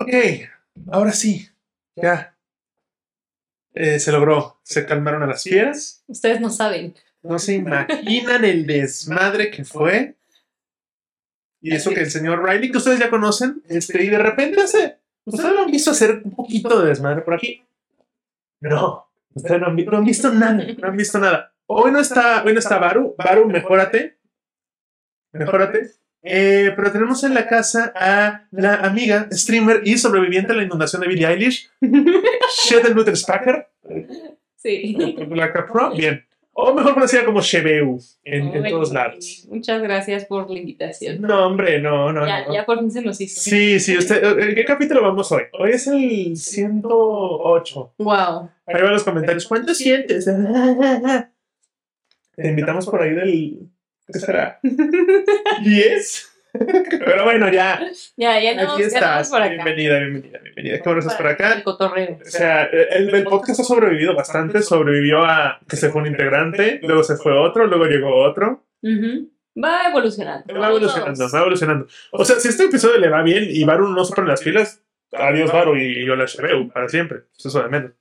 Ok, ahora sí, ya. Eh, se logró, se calmaron a las fieras. Ustedes no saben. No se imaginan el desmadre que fue. Y eso que el señor Riley, que ustedes ya conocen, este, y de repente hace. ¿Ustedes lo han visto hacer un poquito de desmadre por aquí? No, ustedes no han, no han visto nada, no han visto nada. Hoy no está, hoy no está Baru. Baru, mejórate. Mejórate. Eh, pero tenemos en la casa a la amiga, streamer y sobreviviente a la inundación de Billie Eilish, Sheldon Luther Spacker, Sí. la Capro, bien. O mejor conocida como Shebeu en, en todos lados. Muchas gracias por la invitación. No, hombre, no, no, ya, no. ya por fin se nos hizo. Sí, sí, usted, ¿en qué capítulo vamos hoy? Hoy es el 108. Wow. Ahí van los comentarios. ¿Cuánto sientes? Te invitamos por ahí del. ¿Qué será? ¿10? Pero bueno, ya. Ya, ya no, Aquí ya estás. estamos por acá. Bienvenida, bienvenida, bienvenida. Qué bueno estás por acá. El cotorreo. O sea, el, el podcast ha sobrevivido bastante. Sobrevivió a que se fue un integrante, luego se fue otro, luego llegó otro. Ujú. Va evolucionando. Va evolucionando, va evolucionando. O sea, si este episodio le va bien y Baru no se pone las pilas, adiós Baru y yo la Shebeu para siempre. Eso de menos.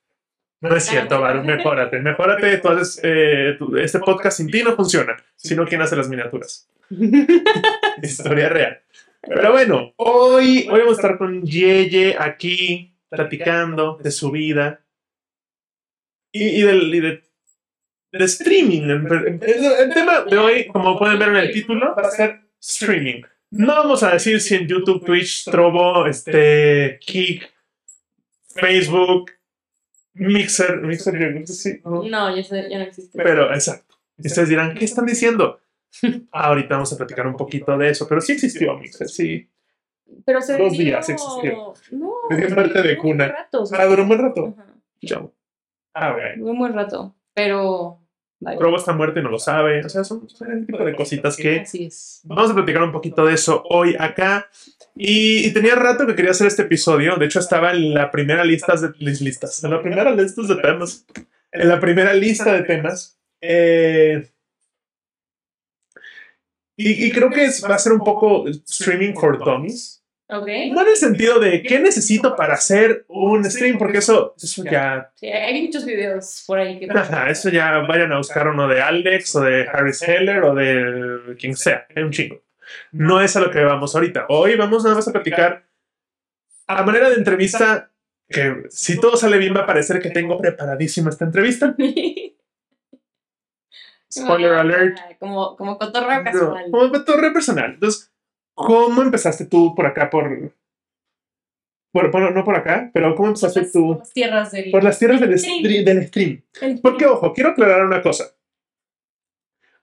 No es cierto, Baru, mejórate, mejórate. Entonces, eh, tu- este podcast sin ti no funciona, sino quien hace las miniaturas. Historia real. Pero bueno, hoy, hoy vamos a estar con Yeye aquí platicando de su vida y, y del, y de, streaming. El, tema de hoy, como pueden ver en el título, va a ser streaming. No vamos a decir si en YouTube, Twitch, Trovo, este, Kik, Facebook, Mixer, Mixer, yo creo que sí, ¿no? No, ya, sé- ya no existe. Pero, exacto. Y ustedes dirán, ¿qué están diciendo? Ahorita vamos a platicar un poquito de eso, pero sí existió Mixer, sí. Pero se dos dio- días existió. No. Dio muerte de cuna. Un rato. Ah, duró un buen rato. Ajá. Ya. Ah, ok. Duró un buen rato. Pero. Trovo está muerto y no lo sabe. O sea, son, son el tipo de cositas que Así es. vamos a platicar un poquito de eso hoy acá. Y, y tenía rato que quería hacer este episodio. De hecho, estaba en la primera lista de lis- listas. En la primera lista de temas. En la primera lista de temas. Eh, y, y creo que es- va a ser un poco streaming for dummies. Ok. No en el sentido de qué necesito para hacer un stream, porque eso, eso ya Sí, hay muchos videos por ahí que. Ajá, eso ya vayan a buscar uno de Alex o de Harris Heller o de quien sea, hay un chingo. No es a lo que vamos ahorita. Hoy vamos nada más a platicar a manera de entrevista, que si todo sale bien va a parecer que tengo preparadísima esta entrevista. Spoiler alert. Como, como cotorreo No, casual. como torre personal. Entonces, ¿cómo empezaste tú por acá, por... por- por- no por acá, pero ¿cómo empezaste Las- tú las tierras del. por las tierras del, stream. stre- del stream? Porque, ojo, quiero aclarar una cosa.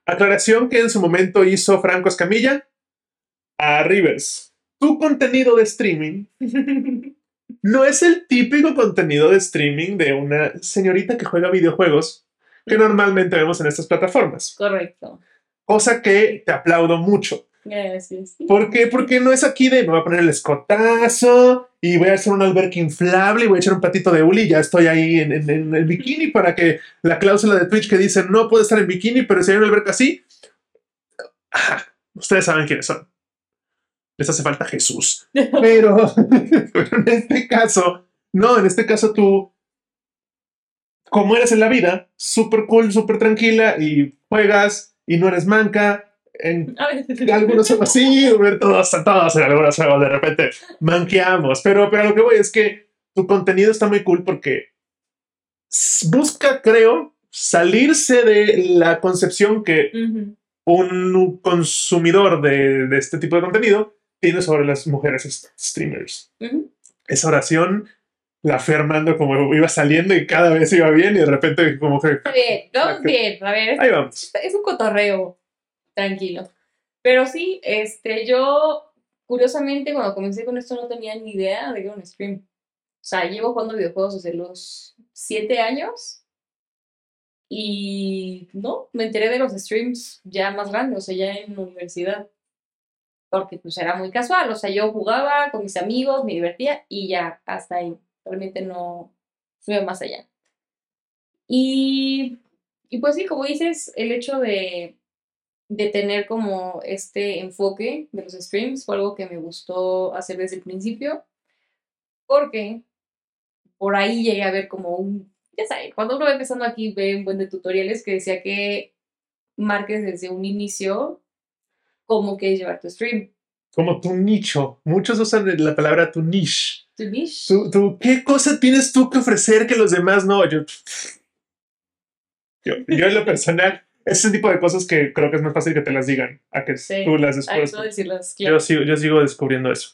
Aclaración que en su momento hizo Franco Escamilla a Rivers. Tu contenido de streaming no es el típico contenido de streaming de una señorita que juega videojuegos que normalmente vemos en estas plataformas. Correcto. Cosa que te aplaudo mucho. Gracias. ¿Por qué? Porque no es aquí de me voy a poner el escotazo y voy a hacer un alberca inflable y voy a echar un patito de huli y ya estoy ahí en, en- en el bikini para que la cláusula de Twitch que dice no puede estar en bikini, pero si hay una alberca así, ustedes saben quiénes son. Les hace falta Jesús. Pero, pero en este caso, no, en este caso tú, como eres en la vida, súper cool, súper tranquila y juegas y no eres manca. En algunos juegos sí, todos, todos en algunos juegos de repente manqueamos, pero, pero lo que voy es que tu contenido está muy cool porque busca, creo, salirse de la concepción que Ujú. un consumidor de, de este tipo de contenido tiene sobre las mujeres streamers. Ujú. Esa oración la fui armando como iba saliendo y cada vez iba bien y de repente como que Está bien, vamos bien. A ver, ahí vamos. es un cotorreo tranquilo. Pero sí, este, yo, curiosamente, cuando comencé con esto no tenía ni idea de que era un stream. O sea, llevo jugando videojuegos desde los siete años. Y no, me enteré de los streams ya más grandes, o sea, ya en la universidad. Porque pues era muy casual, o sea, yo jugaba con mis amigos, me divertía y ya, hasta ahí. Realmente no fui más allá. Y pues sí, como dices, el hecho de, de tener como este enfoque de los streams fue algo que me gustó hacer desde el principio, Porque por ahí llegué a ver como un, ya sabes, cuando uno va empezando aquí ve un buen de tutoriales que decía que marques desde un inicio cómo quieres llevar tu stream. Como tu nicho. Muchos usan la palabra tu niche. Tu niche. Tú, tú, ¿Qué cosa tienes tú que ofrecer que los demás no? Yo, yo, yo en lo personal, ese tipo de cosas que creo que es más fácil que te las digan a que Sí. tú las descubras. no decirlas, Yo, claro. sigo, yo sigo descubriendo eso.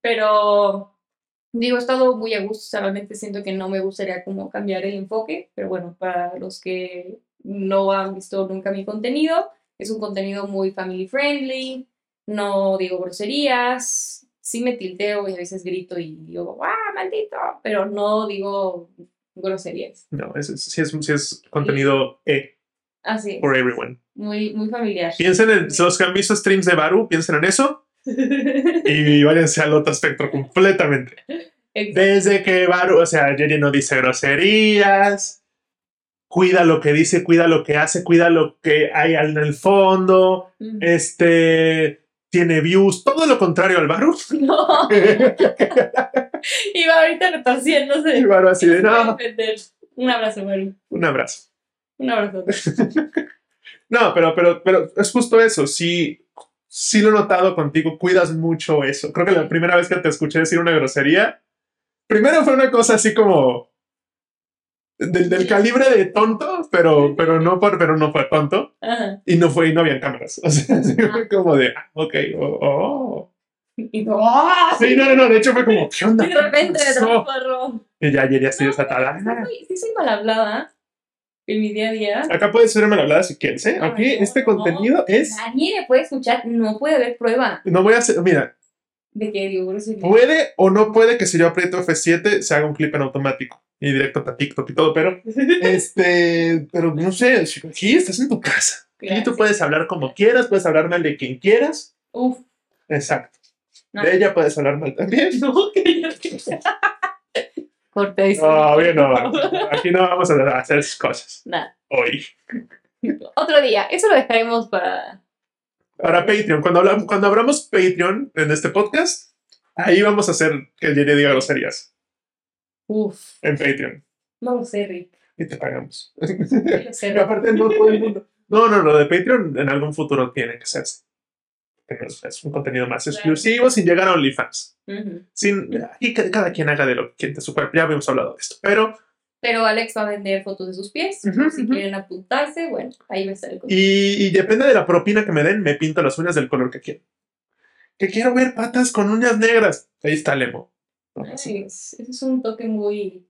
Pero digo, he estado muy a gusto, solamente siento que no me gustaría como cambiar el enfoque, pero bueno, para los que no han visto nunca mi contenido, es un contenido muy family friendly, no digo groserías, sí me tilteo y a veces grito y digo, ¡ah, maldito! Pero no digo groserías. No, es, es- sí, es, sí es contenido E Así, for everyone. muy, muy familiar. Piensen en los que han visto streams de Baru, piensen en eso y váyanse al otro espectro completamente. Exacto. Desde que Baru, o sea, Jerry no dice groserías, cuida lo que dice, cuida lo que hace, cuida lo que hay en el fondo, este, tiene views, todo lo contrario al Baru. No. Iba ahorita retorciéndose. El Baru así de, defender. Un abrazo, Maru. un abrazo. Un abrazo. No, pero, pero, pero es justo eso. Sí, sí lo he notado contigo. Cuidas mucho eso. Creo que la primera vez que te escuché decir una grosería, primero fue una cosa así como del, del calibre de tonto, pero, pero no por, pero no fue tonto Ajá. y no fue y no habían cámaras. O sea, sí fue como de, ah, ok, oh, oh. Y no. ¡ah! Sí, no, no, no. De hecho fue como, ¿qué onda? Y de repente ¿Qué transformó. Y ya ayer ya estoy No, desatada. Sí soy, sí soy mal hablada en mi día a día. Acá puedes ser mal hablada si quieres, ¿eh? Aquí no, este no. contenido es. Nadie me puede escuchar, no puede haber prueba No voy a hacer. Mira, de que digo. Puede o no puede que si yo aprieto F7 se haga un clip en automático y directo para TikTok y todo, pero este, pero no sé, aquí estás en tu casa. Aquí tú Gracias. puedes hablar como quieras, puedes hablar mal de quien quieras. Uf, Exacto. No. De ella puedes hablar mal también. no, que Corta eso. No, bien, no. Aquí no vamos a hacer esas cosas Nada. hoy. Otro día. Eso lo dejaremos para. Para Patreon, cuando hablamos, cuando abramos Patreon en este podcast, ahí vamos a hacer que Jerry diga groserías Uf. en Patreon No lo sé, Rick. y te pagamos. No sé, Y Rick. aparte no todo el mundo. No, no, lo de Patreon en algún futuro tiene que hacerse. Es un contenido más exclusivo sin llegar a OnlyFans. Ujú. Sin, aquí ca- cada quien haga de lo que quiera de su cuerpo. Ya habíamos hablado de esto. Pero, Pero Alex va a vender fotos de sus pies. Ujú, si ujú. quieren apuntarse, bueno, ahí va a estar el contenido. y, y depende de la propina que me den, me pinto las uñas del color que quiero. Que quiero ver patas con uñas negras. Ahí está Lemo. Ay, es, es un toque muy.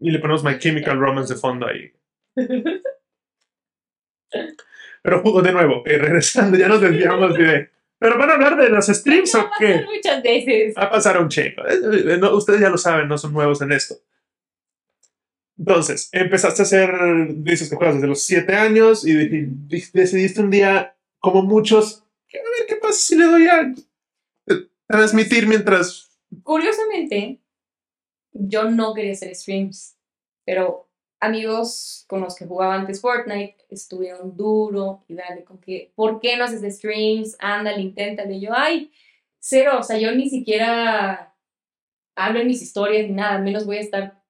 Y le ponemos My Chemical Romance de fondo ahí. Pero jugo de nuevo, eh, regresando, ya nos desviamos de. ¿Pero van a hablar de los streams o qué? muchas veces. Va a pasar un chingo. Eh, eh, no, ustedes ya lo saben, no son nuevos en esto. Entonces, empezaste a hacer, dices que juegas desde los 7 años y decidiste un día, como muchos, a ver qué pasa si le doy a eh, transmitir mientras. Curiosamente, yo no quería hacer streams, pero amigos con los que jugaba antes Fortnite estuvieron duro y dale con que, ¿por qué no haces streams? Ándale, inténtale. Yo, ay, cero, o sea, yo ni siquiera hablo en mis historias ni nada, menos voy a estar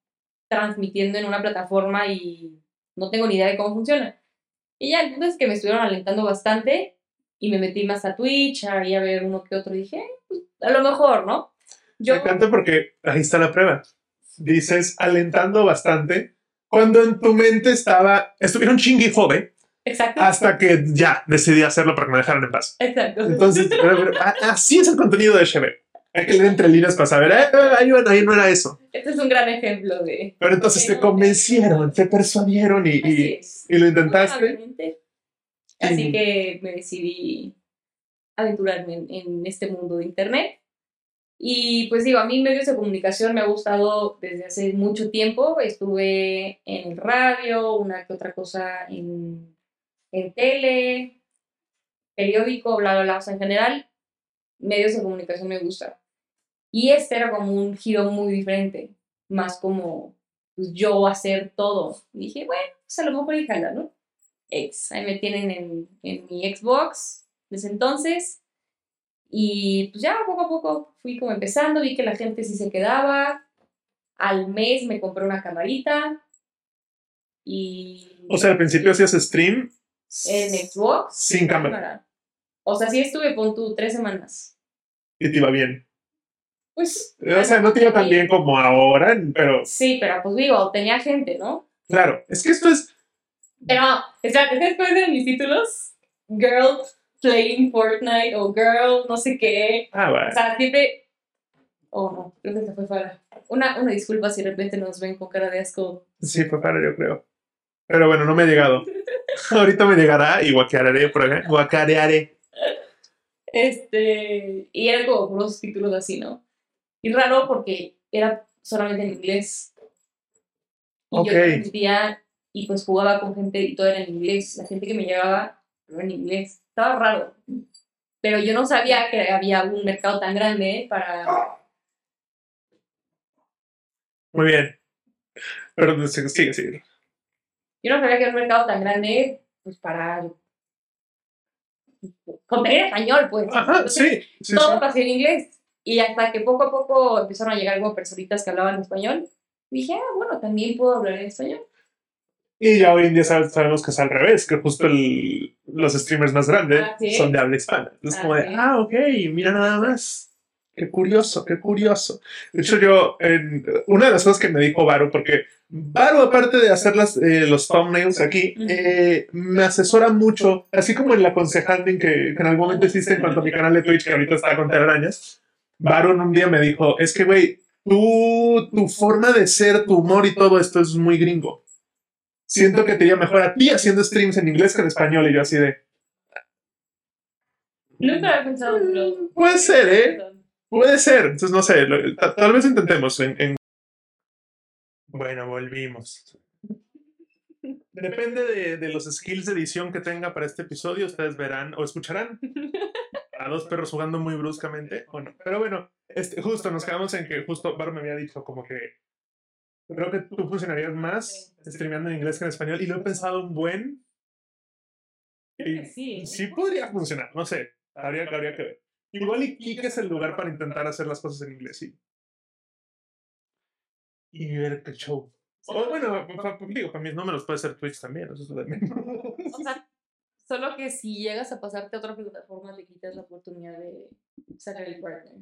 transmitiendo en una plataforma y no tengo ni idea de cómo funciona. Y ya, el punto es que me estuvieron alentando bastante y me metí más a Twitch, ahí a ver uno que otro, y dije, "Eh, pues, a lo mejor, ¿no? Yo, Me encanta porque ahí está la prueba. Dices alentando bastante cuando en tu mente estaba, estuvieron chingui y jode exacto, hasta que ya decidí hacerlo para que me dejaran en paz. exacto. Entonces, así es el contenido de HB. Hay que leer entre líneas para saber, eh, eh, ahí, bueno, ahí no era eso. Este es un gran ejemplo de... Pero entonces te convencieron, te persuadieron y, y, y lo intentaste. Así que me decidí aventurarme en, en este mundo de internet. Y pues digo, a mí medios de comunicación me ha gustado desde hace mucho tiempo. Estuve en el radio, una que otra cosa en, en tele, periódico, bla, bla, bla, o sea, en general, medios de comunicación me gusta. Y este era como un giro muy diferente, más como pues, yo hacer todo. Y dije, bueno, pues a lo mejor y jala, ¿no? Ex, ahí me tienen en, en mi Xbox desde entonces. Y pues ya poco a poco fui como empezando, vi que la gente sí se quedaba. Al mes me compré una camarita. Y. O sea, al principio hacías stream En Xbox. sin cámara. O sea, sí estuve con tú tres semanas. y te iba bien. Pues. O sea, no te iba tan bien como ahora, pero Sí, pero pues digo, tenía gente, ¿no? claro, es que esto es. Pero, espérate, ¿sabes cuáles eran mis títulos? Girl playing Fortnite o Girl no sé qué. Ah, O bueno. sea, siempre. Oh, no, creo que se fue fuera. Una, una disculpa si de repente nos ven con cara de asco. Sí, fue para yo creo. Pero bueno, no me ha llegado. Ahorita me llegará y guacarearé por acá. Guacarearé. Este. Y como puros títulos así, ¿no? Y raro porque era solamente en inglés. Y Ok. yo y pues jugaba con gente y todo era en inglés. La gente que me llegaba no era en inglés. Estaba raro. Pero yo no sabía que había un mercado tan grande para. Muy bien. Pero sigue, sigue. Yo no sabía que era un mercado tan grande, pues para. Contenido en español, pues. Ajá, Entonces, sí. sí, todo sí. pasó en inglés. Y hasta que poco a poco empezaron a llegar como personitas que hablaban español, dije, ah, bueno, también puedo hablar en español. Y ya hoy en día sab- sabemos que es al revés, que justo el- los streamers más grandes Ah, ¿sí? son de habla hispana. Entonces, Ah, como de, ah, ok, mira nada más. Qué curioso, qué curioso. De hecho, yo, en- una de las cosas que me dijo Varo, porque Varo, aparte de hacer las, eh, los thumbnails aquí, eh, me asesora mucho, así como en la consejanding que, que en algún momento hiciste en cuanto a mi canal de Twitch, que ahorita está con telarañas. Varo un día me dijo, es que, güey, tú, tu forma de ser, tu humor y todo esto es muy gringo. Siento que te iría mejor a ti haciendo streams en inglés que en español. Y yo así de, Nunca había pensado en lo- puede ser, ¿eh? Puede ser. Entonces, no sé, lo- tal vez intentemos. En, en- Bueno, volvimos. Depende de, de los skills de edición que tenga para este episodio. Ustedes verán o escucharán a dos perros jugando muy bruscamente o no. Pero bueno, este, justo nos quedamos en que justo Bar me había dicho como que creo que tú funcionarías más streameando en inglés que en español y lo he pensado un buen. Y sí, ¿eh? sí podría funcionar, no sé, habría, habría que ver. Igual y Kik es el lugar para intentar hacer las cosas en inglés y, y ver qué show. O bueno, pa- pa- digo, para mis números puede ser Twitch también, eso es lo de menos. O sea, solo que si llegas a pasarte a otra plataforma, te quitas la oportunidad de sacar el partner.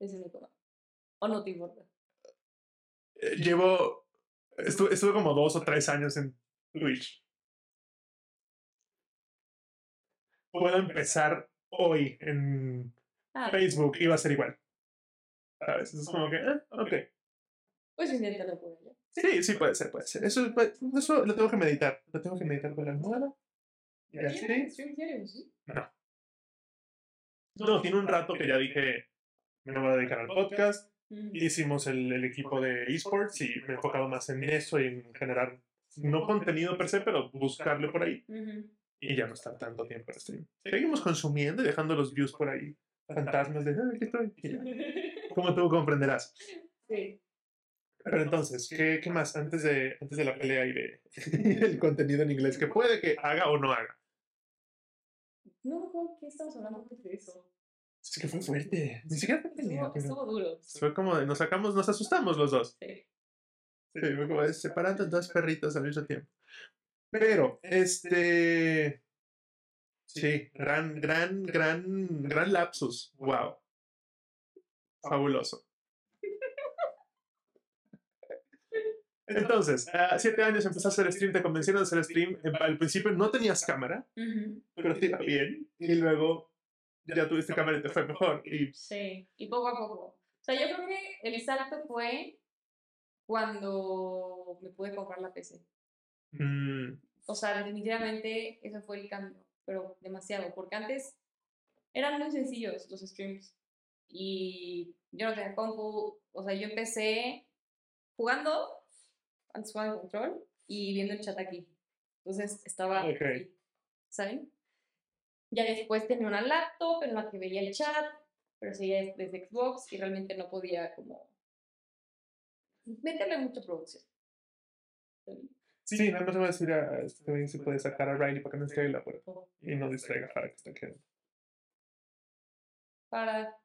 Ese es mi tema. O no te importa. Eh, Llevo, estuve, estuve como dos o tres años en Twitch. Puedo empezar hoy en Ah, Facebook y va a ser igual. ¿Sabes? Es como que, eh, ok. pues inténtalo por allá. Sí, sí, puede ser, puede ser. Eso, eso lo tengo que meditar. Lo tengo que meditar con la almohada. Y ¿Tienes así. sí? No, tiene un rato que ya dije, me voy a dedicar al podcast. Hicimos el, el equipo de esports y me he enfocado más en eso y en generar, no contenido per se, pero buscarle por ahí Ujú. y ya no estar tanto tiempo en stream. Seguimos consumiendo y dejando los views por ahí. Fantasmas de, ah, aquí estoy. Como tú comprenderás. Sí. Pero entonces, ¿qué, qué más antes de, antes de la pelea y de el contenido en inglés que puede que haga o no haga? No, no, ¿qué estamos hablando antes de eso? Es que fue fuerte. Ni siquiera fue pelea, Estuvo, pero estuvo duro. fue como de nos sacamos, nos asustamos los dos. Sí. Sí, fue como de separando dos perritos al mismo tiempo. Pero, este. Sí, gran, gran, gran, gran lapsus. Wow. Fabuloso. Entonces, a siete años empezaste a hacer stream, te convencieron de hacer stream. Al principio no tenías cámara, pero te iba bien. Y luego ya tuviste cámara y te fue mejor. Y Sí, y poco a poco. O sea, yo creo que el salto fue cuando me pude comprar la PC. mm, O sea, definitivamente ese fue el cambio, pero demasiado, porque antes eran muy sencillos los streams y yo no tenía compu, o sea, yo empecé jugando, antes jugaba en control y viendo el chat aquí. Entonces estaba, Ok. ahí, ¿saben? Ya después tenía una laptop en la que veía el chat, pero seguía desde Xbox y realmente no podía como meterle mucha producción. sí, nada más voy a decir a este güey si puede sacar a Riley para que no esté la puerta y no distraiga a Farah que está quedando. para.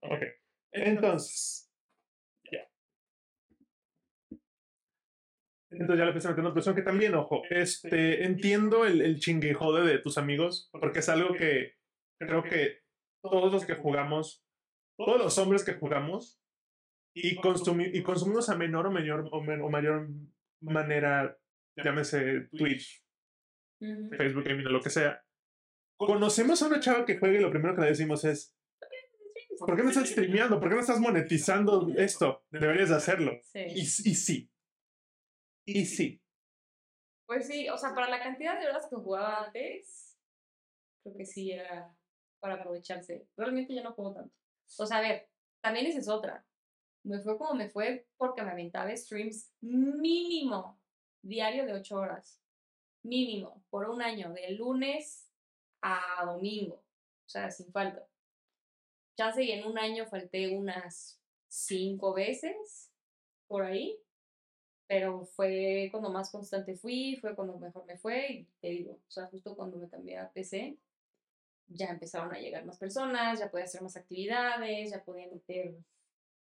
Ok. Entonces. Ya. Entonces ya le empecé una presión que también, ojo, este, entiendo el, el chingue jode de tus amigos, porque es algo que creo que todos los que jugamos, todos los hombres que jugamos, y, consumi y consumimos a menor o mayor, o, men- o mayor manera, llámese Twitch. Facebook Gaming o lo que sea, conocemos a una chava que juega y lo primero que le decimos es, ¿por qué no estás streameando? ¿Por qué no estás monetizando esto? Deberías de hacerlo. Y sí. Y sí. Pues sí, o sea, para la cantidad de horas que jugaba antes, creo que sí era para aprovecharse. Realmente yo no juego tanto. O sea, a ver, también esa es otra. Me fue como me fue porque me aventaba streams mínimo diario de 8 horas. Mínimo, por un año, de lunes a domingo. O sea, sin falta. Chance y en un año falté unas cinco veces por ahí pero fue cuando más constante fui, fue cuando mejor me fue, y te digo, o sea, justo cuando me cambié a PC, ya empezaron a llegar más personas, ya podía hacer más actividades, ya podía meter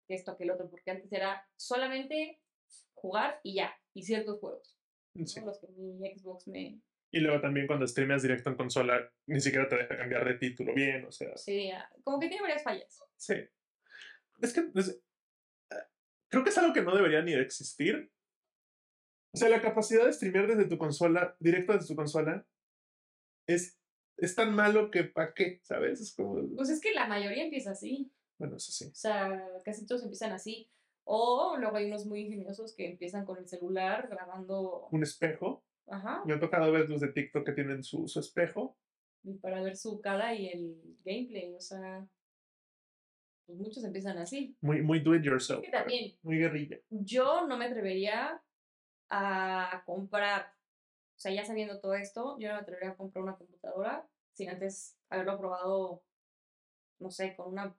esto, que el otro, porque antes era solamente jugar y ya, y ciertos juegos, ¿no? Sí. los que mi Xbox me Y luego también cuando streameas directo en consola, ni siquiera te deja cambiar de título bien, o sea. sería, como que tiene varias fallas. Sí. Es que es- eh, creo que es algo que no debería ni de existir. O sea, la capacidad de streamear desde tu consola, directo desde tu consola, es, es tan malo que pa' qué, ¿sabes? Es como, Pues es que la mayoría empieza así. bueno, eso sí. O sea, casi todos empiezan así. O luego hay unos muy ingeniosos que empiezan con el celular grabando. Un espejo. Ajá. Me ha tocado ver los de TikTok que tienen su, su espejo. y para ver su cara y el gameplay, o sea, pues muchos empiezan así. Muy, muy do it yourself. Es que también, Muy guerrilla. yo no me atrevería a comprar, o sea, ya sabiendo todo esto, yo no me atrevería a comprar una computadora sin antes haberlo probado, no sé, con una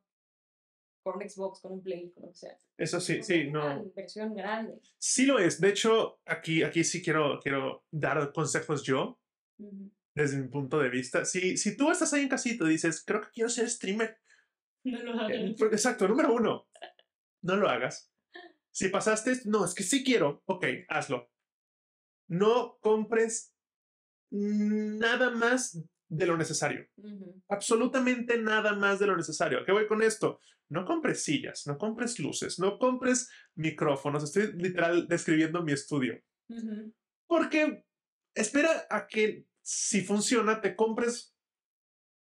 con un Xbox, con un Play, con lo que sea. Eso sí, sí, es Una no. inversión grande. Sí lo es. De hecho, aquí, aquí sí quiero, quiero dar consejos yo. Desde mi punto de vista. Si, si tú estás ahí en casita y dices, creo que quiero ser streamer. No lo eh, hagan. Exacto, número uno, no lo hagas. Si pasaste, no, es que sí quiero, ok, hazlo. No compres nada más de lo necesario. Absolutamente nada más de lo necesario. ¿A qué voy con esto? No compres sillas, no compres luces, no compres micrófonos. Estoy literal describiendo mi estudio. Porque espera a que si funciona te compres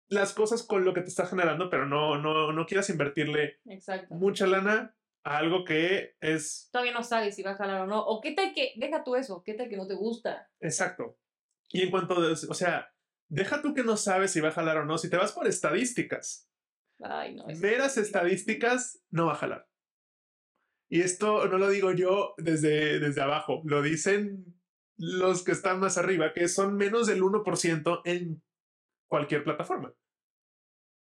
las cosas con lo que te está generando, pero no, no, no quieras invertirle Exacto. mucha lana algo que es Todavía no sabes si va a jalar o no. O qué tal que, deja tú eso, qué tal que no te gusta. exacto. Y en cuanto, de- o sea, deja tú que no sabes si va a jalar o no, si te vas por estadísticas, Ay, no. es- meras estadísticas, no va a jalar. Y esto no lo digo yo desde, desde abajo, lo dicen los que están más arriba, que son menos del 1% en cualquier plataforma.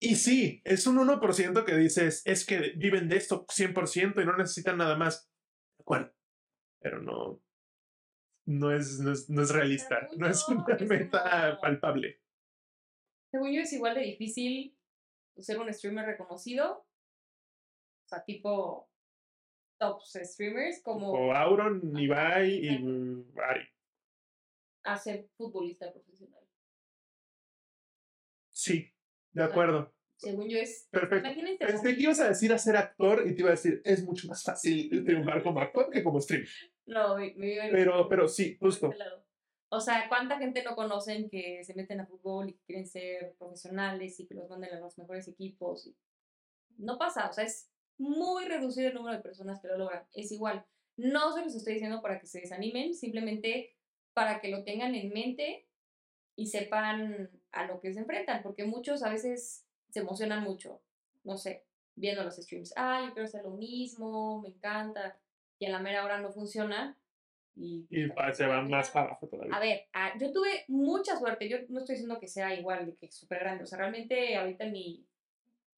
Y sí, es un 1% que dices, es que viven de esto 100% y no necesitan nada más. ¿Cuál? Pero no, no es, no es, no es realista, no es una meta palpable. Según yo es igual de difícil ser un streamer reconocido. O sea, tipo top streamers como O Auron, Ibai y Ari. a ser futbolista profesional. Sí, de acuerdo. Según yo es... Perfecto. Imagínense... Pensé que ibas a decir a ser actor y te iba a decir, es mucho más fácil triunfar como actor que como streamer. No, me, me iba a ir Pero, pero sí, por justo. O sea, ¿cuánta gente no conocen que se meten a fútbol y quieren ser profesionales y que los manden a los mejores equipos? No pasa, o sea, es muy reducido el número de personas que lo logran. Es igual. No se los estoy diciendo para que se desanimen, simplemente para que lo tengan en mente y sepan a lo que se enfrentan, porque muchos a veces se emocionan mucho, no sé, viendo los streams. Ah, yo quiero hacer lo mismo, me encanta, y a la mera hora no funciona. Y, Y pa- se van más para abajo a todavía. ver, ah, yo tuve mucha suerte. Yo no estoy diciendo que sea igual, de que es súper grande. O sea, realmente ahorita mi,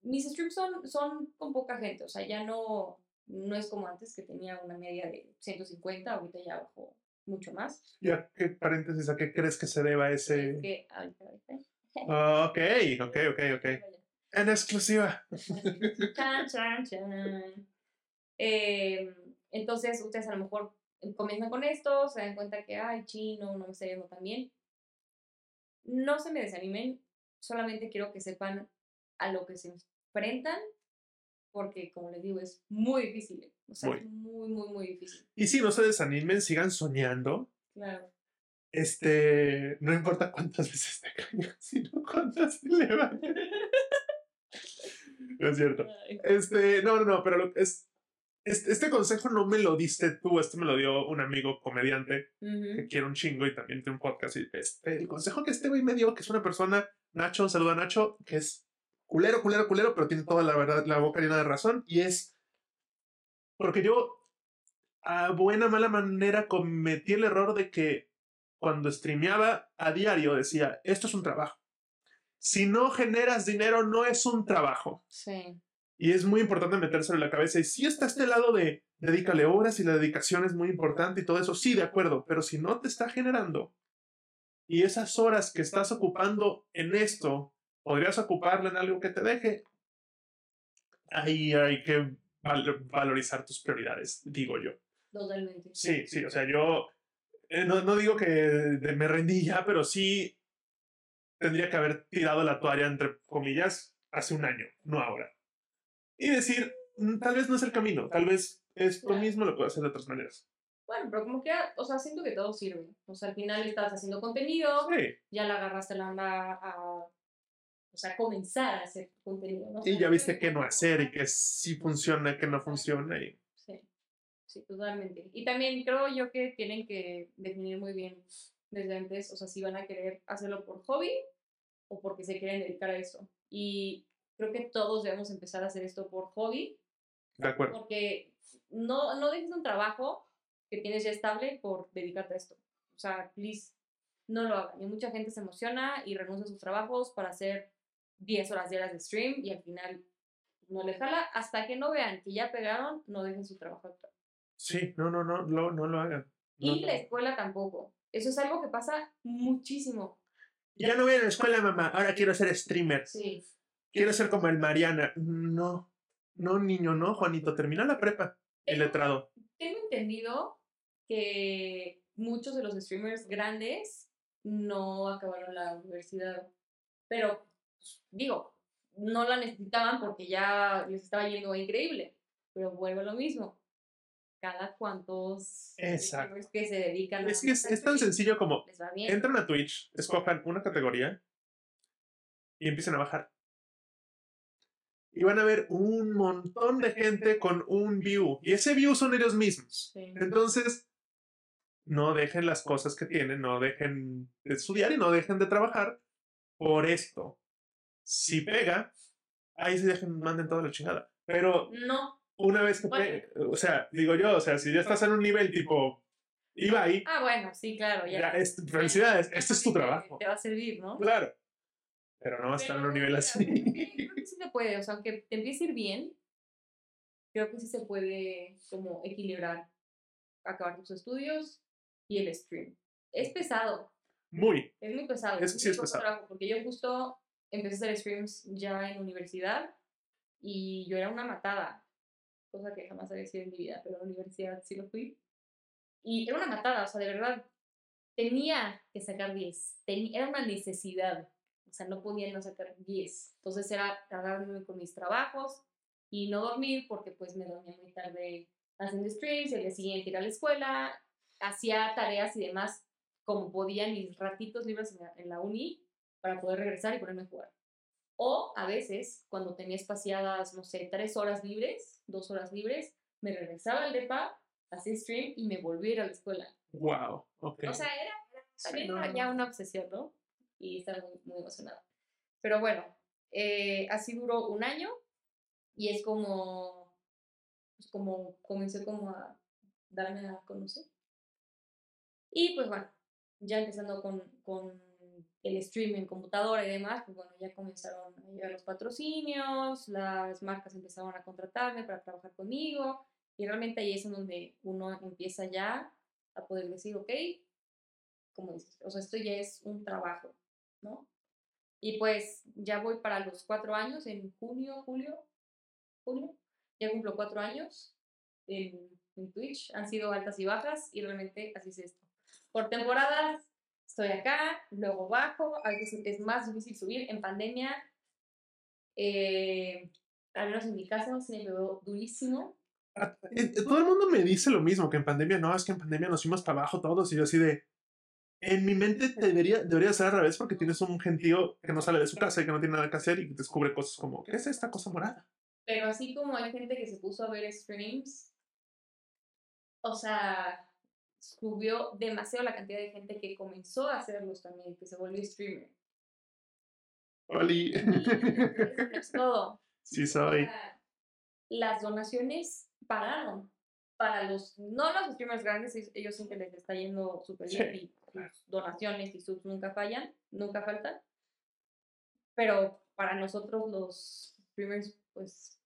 mis streams son, son con poca gente. O sea, ya no, no es como antes que tenía una media de 150. Ahorita ya bajó mucho más. ¿Y a qué paréntesis, a qué crees que se deba ese...? Es que. Ah, ok, ok, ok, ok. En exclusiva. Chan, chan, chan. Eh, entonces, ustedes a lo mejor comienzan con esto, se dan cuenta que, ay, chino, no me está yendo tan bien. No se me desanimen, solamente quiero que sepan a lo que se enfrentan, porque, como les digo, es muy difícil. O sea, Muy. es muy, muy, muy difícil. Y si no se desanimen, sigan soñando. Claro. Este, no importa cuántas veces te caigan, sino cuántas se levantan. No es cierto. Este, no, no, no, pero lo- es, este, este consejo no me lo diste tú, este me lo dio un amigo comediante que Ujú. quiere un chingo y también tiene un podcast. Y este, el consejo que este güey me dio, que es una persona, Nacho, un saludo a Nacho, que es culero, culero, culero, pero tiene toda la verdad, la boca llena de razón, y es porque yo, a buena, mala manera, cometí el error de que cuando streameaba a diario decía, esto es un trabajo. Si no generas dinero, no es un trabajo. Sí. Y es muy importante metérselo en la cabeza. Y sí está este lado de dedícale horas y la dedicación es muy importante y todo eso. Sí, de acuerdo. Pero si no te está generando y esas horas que estás ocupando en esto, podrías ocuparla en algo que te deje, ahí hay que val- valorizar tus prioridades, digo yo. Totalmente. Sí, sí, o sea, yo eh, no, no digo que me rendí ya, pero sí tendría que haber tirado la toalla, entre comillas, hace un año, no ahora. Y decir, "Mm, tal vez no es el camino, tal vez esto Claro. mismo lo puedo hacer de otras maneras. Bueno, pero como que, o sea, siento que todo sirve. O sea, al final estás haciendo contenido, Sí, ya le agarraste la onda a, o sea, comenzar a hacer contenido, ¿no? Y ya viste qué no hacer y que sí funciona, que no funciona. Y Sí, sí, totalmente. Y también creo yo que tienen que definir muy bien desde antes, o sea, si van a querer hacerlo por hobby o porque se quieren dedicar a eso. Y creo que todos debemos empezar a hacer esto por hobby, de acuerdo. porque no, no dejes un trabajo que tienes ya estable por dedicarte a esto. O sea, please, no lo hagan. Y mucha gente se emociona y renuncia a sus trabajos para hacer 10 horas diarias de stream y al final no le jala. Hasta que no vean que ya pegaron, no dejen su trabajo actual. Sí, no, no, no, lo- no lo hagan. No, Y no. la escuela tampoco. Eso es algo que pasa muchísimo. Ya no voy a la escuela, mamá, ahora quiero ser streamer. Sí. Quiero ser como el Mariana. No, no, niño, no, Juanito, termina la prepa. El letrado. Tengo entendido que muchos de los streamers grandes no acabaron la universidad. Pero, digo, no la necesitaban porque ya les estaba yendo increíble. Pero vuelve a lo mismo. Cada cuantos Exacto. que se dedican Es que es, es tan sencillo como entran a Twitch, escojan una categoría y empiecen a bajar. Y van a ver un montón de gente con un view. Y ese view son ellos mismos. Sí. Entonces, no dejen las cosas que tienen, no dejen de estudiar y no dejen de trabajar por esto. Si pega, ahí sí dejen, manden toda la chingada. Pero No. una vez que Bueno. pegue, o sea, digo yo, o sea, si ya estás en un nivel tipo Ibai, Ah, bueno, sí, claro. Ya, ya, es- felicidades, este es tu trabajo. Te va a servir, ¿no? Claro. Pero no va a estar en un nivel así. Creo que sí se puede, o sea, aunque te empiece a ir bien, creo que sí se puede como equilibrar, acabar tus estudios y el stream. Es pesado, Muy. es muy pesado. Eso sí es pesado. trabajo, porque yo justo empecé a hacer streams ya en universidad y yo era una matada, cosa que jamás había sido en mi vida, pero en la universidad sí lo fui. Y era una matada, o sea, de verdad, tenía que sacar 10, teni- era una necesidad, o sea, no podía no sacar 10. Entonces era cargarme con mis trabajos y no dormir porque pues me dormía muy tarde haciendo streams, el día siguiente ir a la escuela, hacía tareas y demás como podía, mis ratitos libres en la, en la uni para poder regresar y ponerme a jugar. O a veces, cuando tenía espaciadas, no sé, tres horas libres, dos horas libres, me regresaba al depa, hacía stream y me volvía a ir a la escuela. Wow. Ok. O sea, era, era también era ya una obsesión, ¿no? Y estaba muy, muy emocionada. Pero bueno, eh, así duró un año y es como, pues como comencé como a darme a conocer. Y pues bueno, ya empezando con, con el stream en computadora y demás, pues bueno, ya comenzaron a llegar los patrocinios, las marcas empezaron a contratarme para trabajar conmigo y realmente ahí es en donde uno empieza ya a poder decir, ok, como dices, o sea, esto ya es un trabajo, ¿no? Y pues ya voy para los cuatro años, en junio, julio, julio, ya cumplo cuatro años en, en Twitch. Han sido altas y bajas y realmente así es esto. Por temporadas estoy acá, luego bajo, a veces es más difícil subir. En pandemia, eh, al menos en mi caso, se me quedó durísimo. Ah, eh, Todo el mundo me dice lo mismo, que en pandemia no, es que en pandemia nos fuimos para abajo todos y yo así de... En mi mente te debería, debería ser al revés porque tienes un gentío que no sale de su casa y que no tiene nada que hacer y descubre cosas como, ¿qué es esta cosa morada? Pero así como hay gente que se puso a ver streams, o sea, subió demasiado la cantidad de gente que comenzó a hacerlos también, que se volvió streamer. Oli. Y es todo. sí soy. las donaciones pararon. Para los, no los streamers grandes, es- ellos siempre les está yendo súper bien Sí. y sus donaciones y subs nunca fallan, nunca faltan. Pero para nosotros los streamers, pues,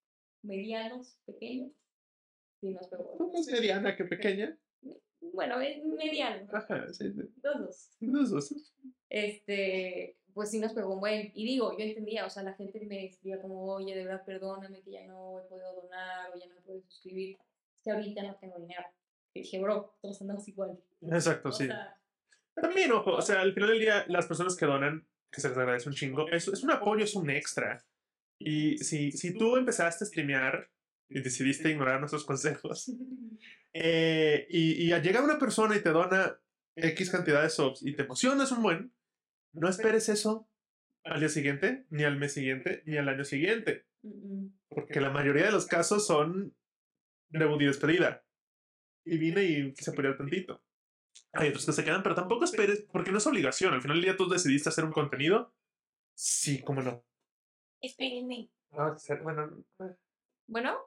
medianos, pequeños, sí nos pegó. Más mediana que pequeña. Bueno, es mediano, Ajá, sí. los dos. Los dos. este, pues sí nos pegó un buen. Y digo, yo entendía, o sea, la gente me escribía como, oye, de verdad, perdóname que ya no he podido donar o ya no he podido suscribir. Es que ahorita no tengo dinero. Y dije, bro, todos andamos igual. Exacto, O sí. sea, También, ojo, o sea, al final del día, las personas que donan, que se les agradece un chingo, es, es un apoyo, es un extra. Y si, si tú empezaste a streamear y decidiste ignorar nuestros consejos, eh, y, y llega una persona y te dona X cantidad de subs y te emocionas un buen, no esperes eso al día siguiente, ni al mes siguiente, ni al año siguiente. Porque la mayoría de los casos son debut y despedida. Y vine y quise apoyar tantito. Hay otros que se quedan, pero tampoco esperes, porque no es obligación. Al final del día tú decidiste hacer un contenido. Sí, cómo no. Espérenme. Ah, ser- bueno, Bueno.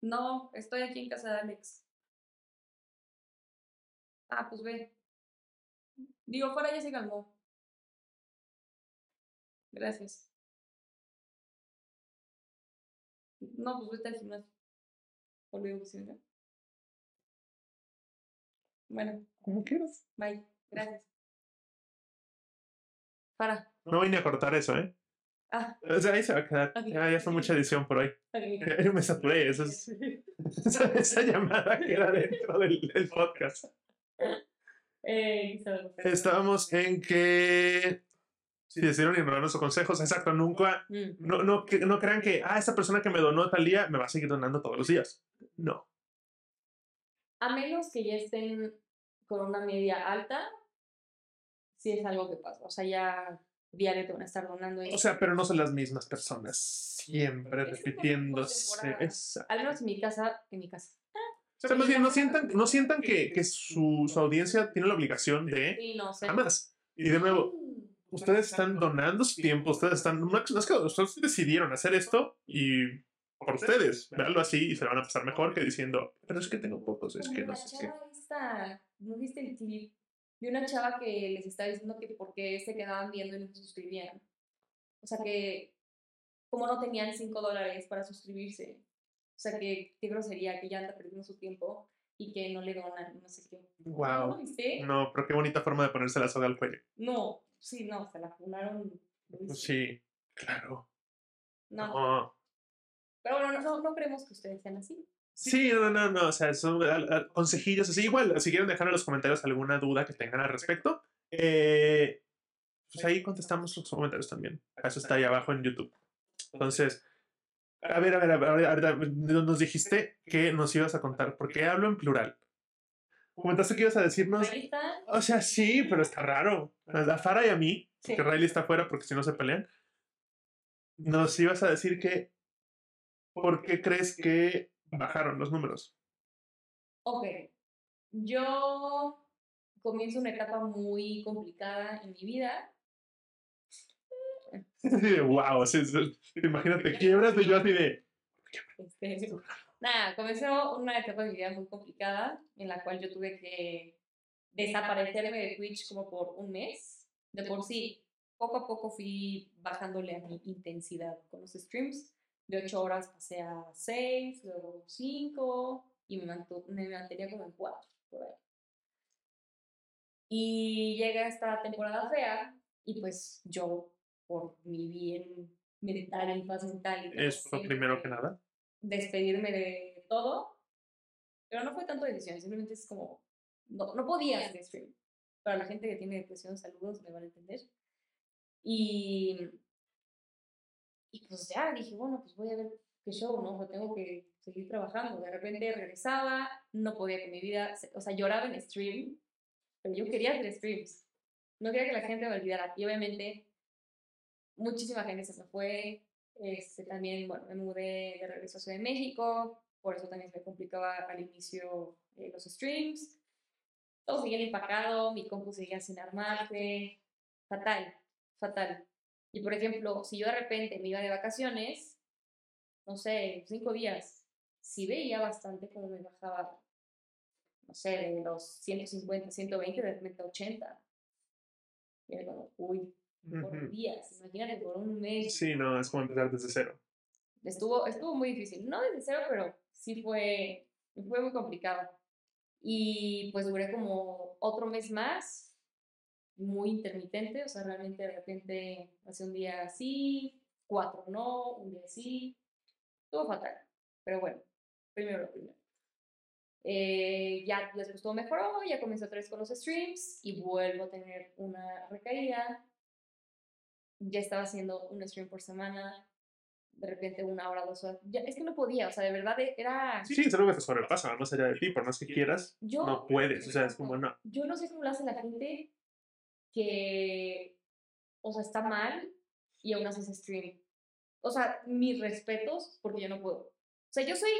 No, estoy aquí en casa de Alex. Ah, pues ve. Digo, fuera ya se calmó. Gracias. No, pues vete al gimnasio. Olvido que sí, ¿no? Bueno, como quieras. bye. Gracias. Para. No ni a cortar eso, ¿eh? Ah, O sea, ahí se va a quedar. Ok. Ya, ya fue mucha edición por hoy. ok. Yo me saturé. Eso es- esa, esa llamada queda dentro del, del podcast. Eh. Estábamos en que. Si decidieron ignorar nuestros consejos, exacto, nunca Mm. No, no, que- no crean que, ah, esta persona que me donó tal día me va a seguir donando todos los días. No. A menos que ya estén con una media alta, sí es algo que pasa. O sea, ya diario te van a estar donando. O sea, pero no son las mismas personas. Siempre Es repitiéndose. Al menos en mi casa, en mi casa. O sea, más bien, no sientan, no sientan que, que su, su audiencia tiene la obligación de Sí, no sé. jamás. Y de nuevo, ustedes están donando su tiempo, ustedes están. No, es que ustedes decidieron hacer esto y por ustedes, véanlo así y se la van a pasar mejor que diciendo, pero es que tengo pocos, es que no sé qué. ¿no viste el clip? De una chava que les estaba diciendo que por qué se quedaban viendo y no se suscribían. O sea que, como no tenían 5 dólares para suscribirse. O sea que, qué grosería, que ya anda perdiendo su tiempo y que no le donan, no sé qué. ¿No lo Wow. viste? No, pero qué bonita forma de ponerse la soga al cuello. No, sí, no, se la funaron. durísimo. Sí, claro. No, No. pero bueno, no, no, no creemos que ustedes sean así. Sí, no, no, no, o sea, son consejillos así. Igual, si quieren dejar en los comentarios alguna duda que tengan al respecto, eh, pues ahí contestamos sus comentarios también. Eso está ahí abajo en YouTube. Entonces, a ver, a ver, a ver, a ver, a ver, nos dijiste que nos ibas a contar, porque hablo en plural. Comentaste que ibas a decirnos, o sea, sí, pero está raro. A Farah y a mí, Sí. que Riley está afuera porque si no se pelean, nos ibas a decir que, ¿por qué crees que bajaron los números? Ok, yo comienzo una etapa muy complicada en mi vida. wow, sí, sí, imagínate, quiebras y yo así de. Este, nada, comenzó una etapa de mi vida muy complicada en la cual yo tuve que desaparecerme de Twitch como por un mes. De por sí, poco a poco fui bajándole a mi intensidad con los streams. De 8 horas pasé a 6, luego 5 y me, mantu- me mantenía como en 4 por ahí. Y llega esta temporada fea y pues yo, por mi bien mental y paz mental y todo, Es lo siempre primero que nada. despedirme de todo. Pero no fue tanto decisión, simplemente es como, no, no podía hacer stream. Para la gente que tiene depresión, saludos, me van a entender. Y, y pues ya dije, bueno, pues voy a ver qué show, ¿no? Pues tengo que seguir trabajando. De repente regresaba, no podía con mi vida, o sea, lloraba en stream, pero yo quería hacer streams. No quería que la gente me olvidara. Y obviamente, muchísima gente se fue. Este, también, bueno, me mudé de regreso a Ciudad de México, por eso también se me complicaba al inicio eh, los streams. Todo seguía empacado, mi compu seguía sin armarse. Fatal, fatal. Y por ejemplo, si yo de repente me iba de vacaciones, no sé, cinco días, sí veía bastante como me bajaba, no sé, de los 150, 120, de repente a 80. Y era como, uy, por Ujú. días, imagínate, por un mes. Sí, no, es como empezar desde cero. Estuvo, estuvo muy difícil, no desde cero, pero sí fue, fue muy complicado. Y pues duré como otro mes más, muy intermitente, o sea, realmente de repente hace un día así, cuatro no, un día sí, estuvo fatal, pero bueno, primero lo primero. Eh, ya después todo mejoró, ya comencé otra vez con los streams y vuelvo a tener una recaída. Ya estaba haciendo un stream por semana, de repente una hora, dos horas. Ya, es que no podía, o sea, de verdad era... Sí, es algo que te sobrepasa, más allá de ti, por más que quieras, Yo, no puedes. O sea, es como, no. yo no sé cómo lo hace la gente que, o sea, está mal y aún así hace streaming. O sea, mis respetos, porque yo no puedo. O sea, yo soy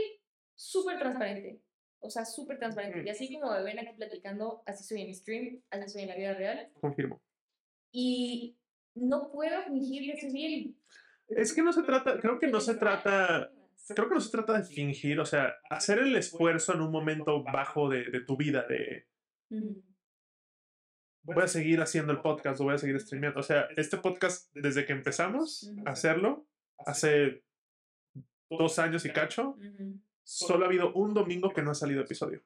súper transparente. O sea, súper transparente. Y así como me ven aquí platicando, así soy en stream, así soy en la vida real. Confirmo. Y no puedo fingir que estoy bien. Es que no se trata, creo que no se trata, creo que no se trata de fingir, o sea, hacer el esfuerzo en un momento bajo de, de tu vida, de. Voy a seguir haciendo el podcast o voy a seguir streameando. O sea, este podcast, desde que empezamos a hacerlo, hace dos años y cacho, solo ha habido un domingo que no ha salido episodio.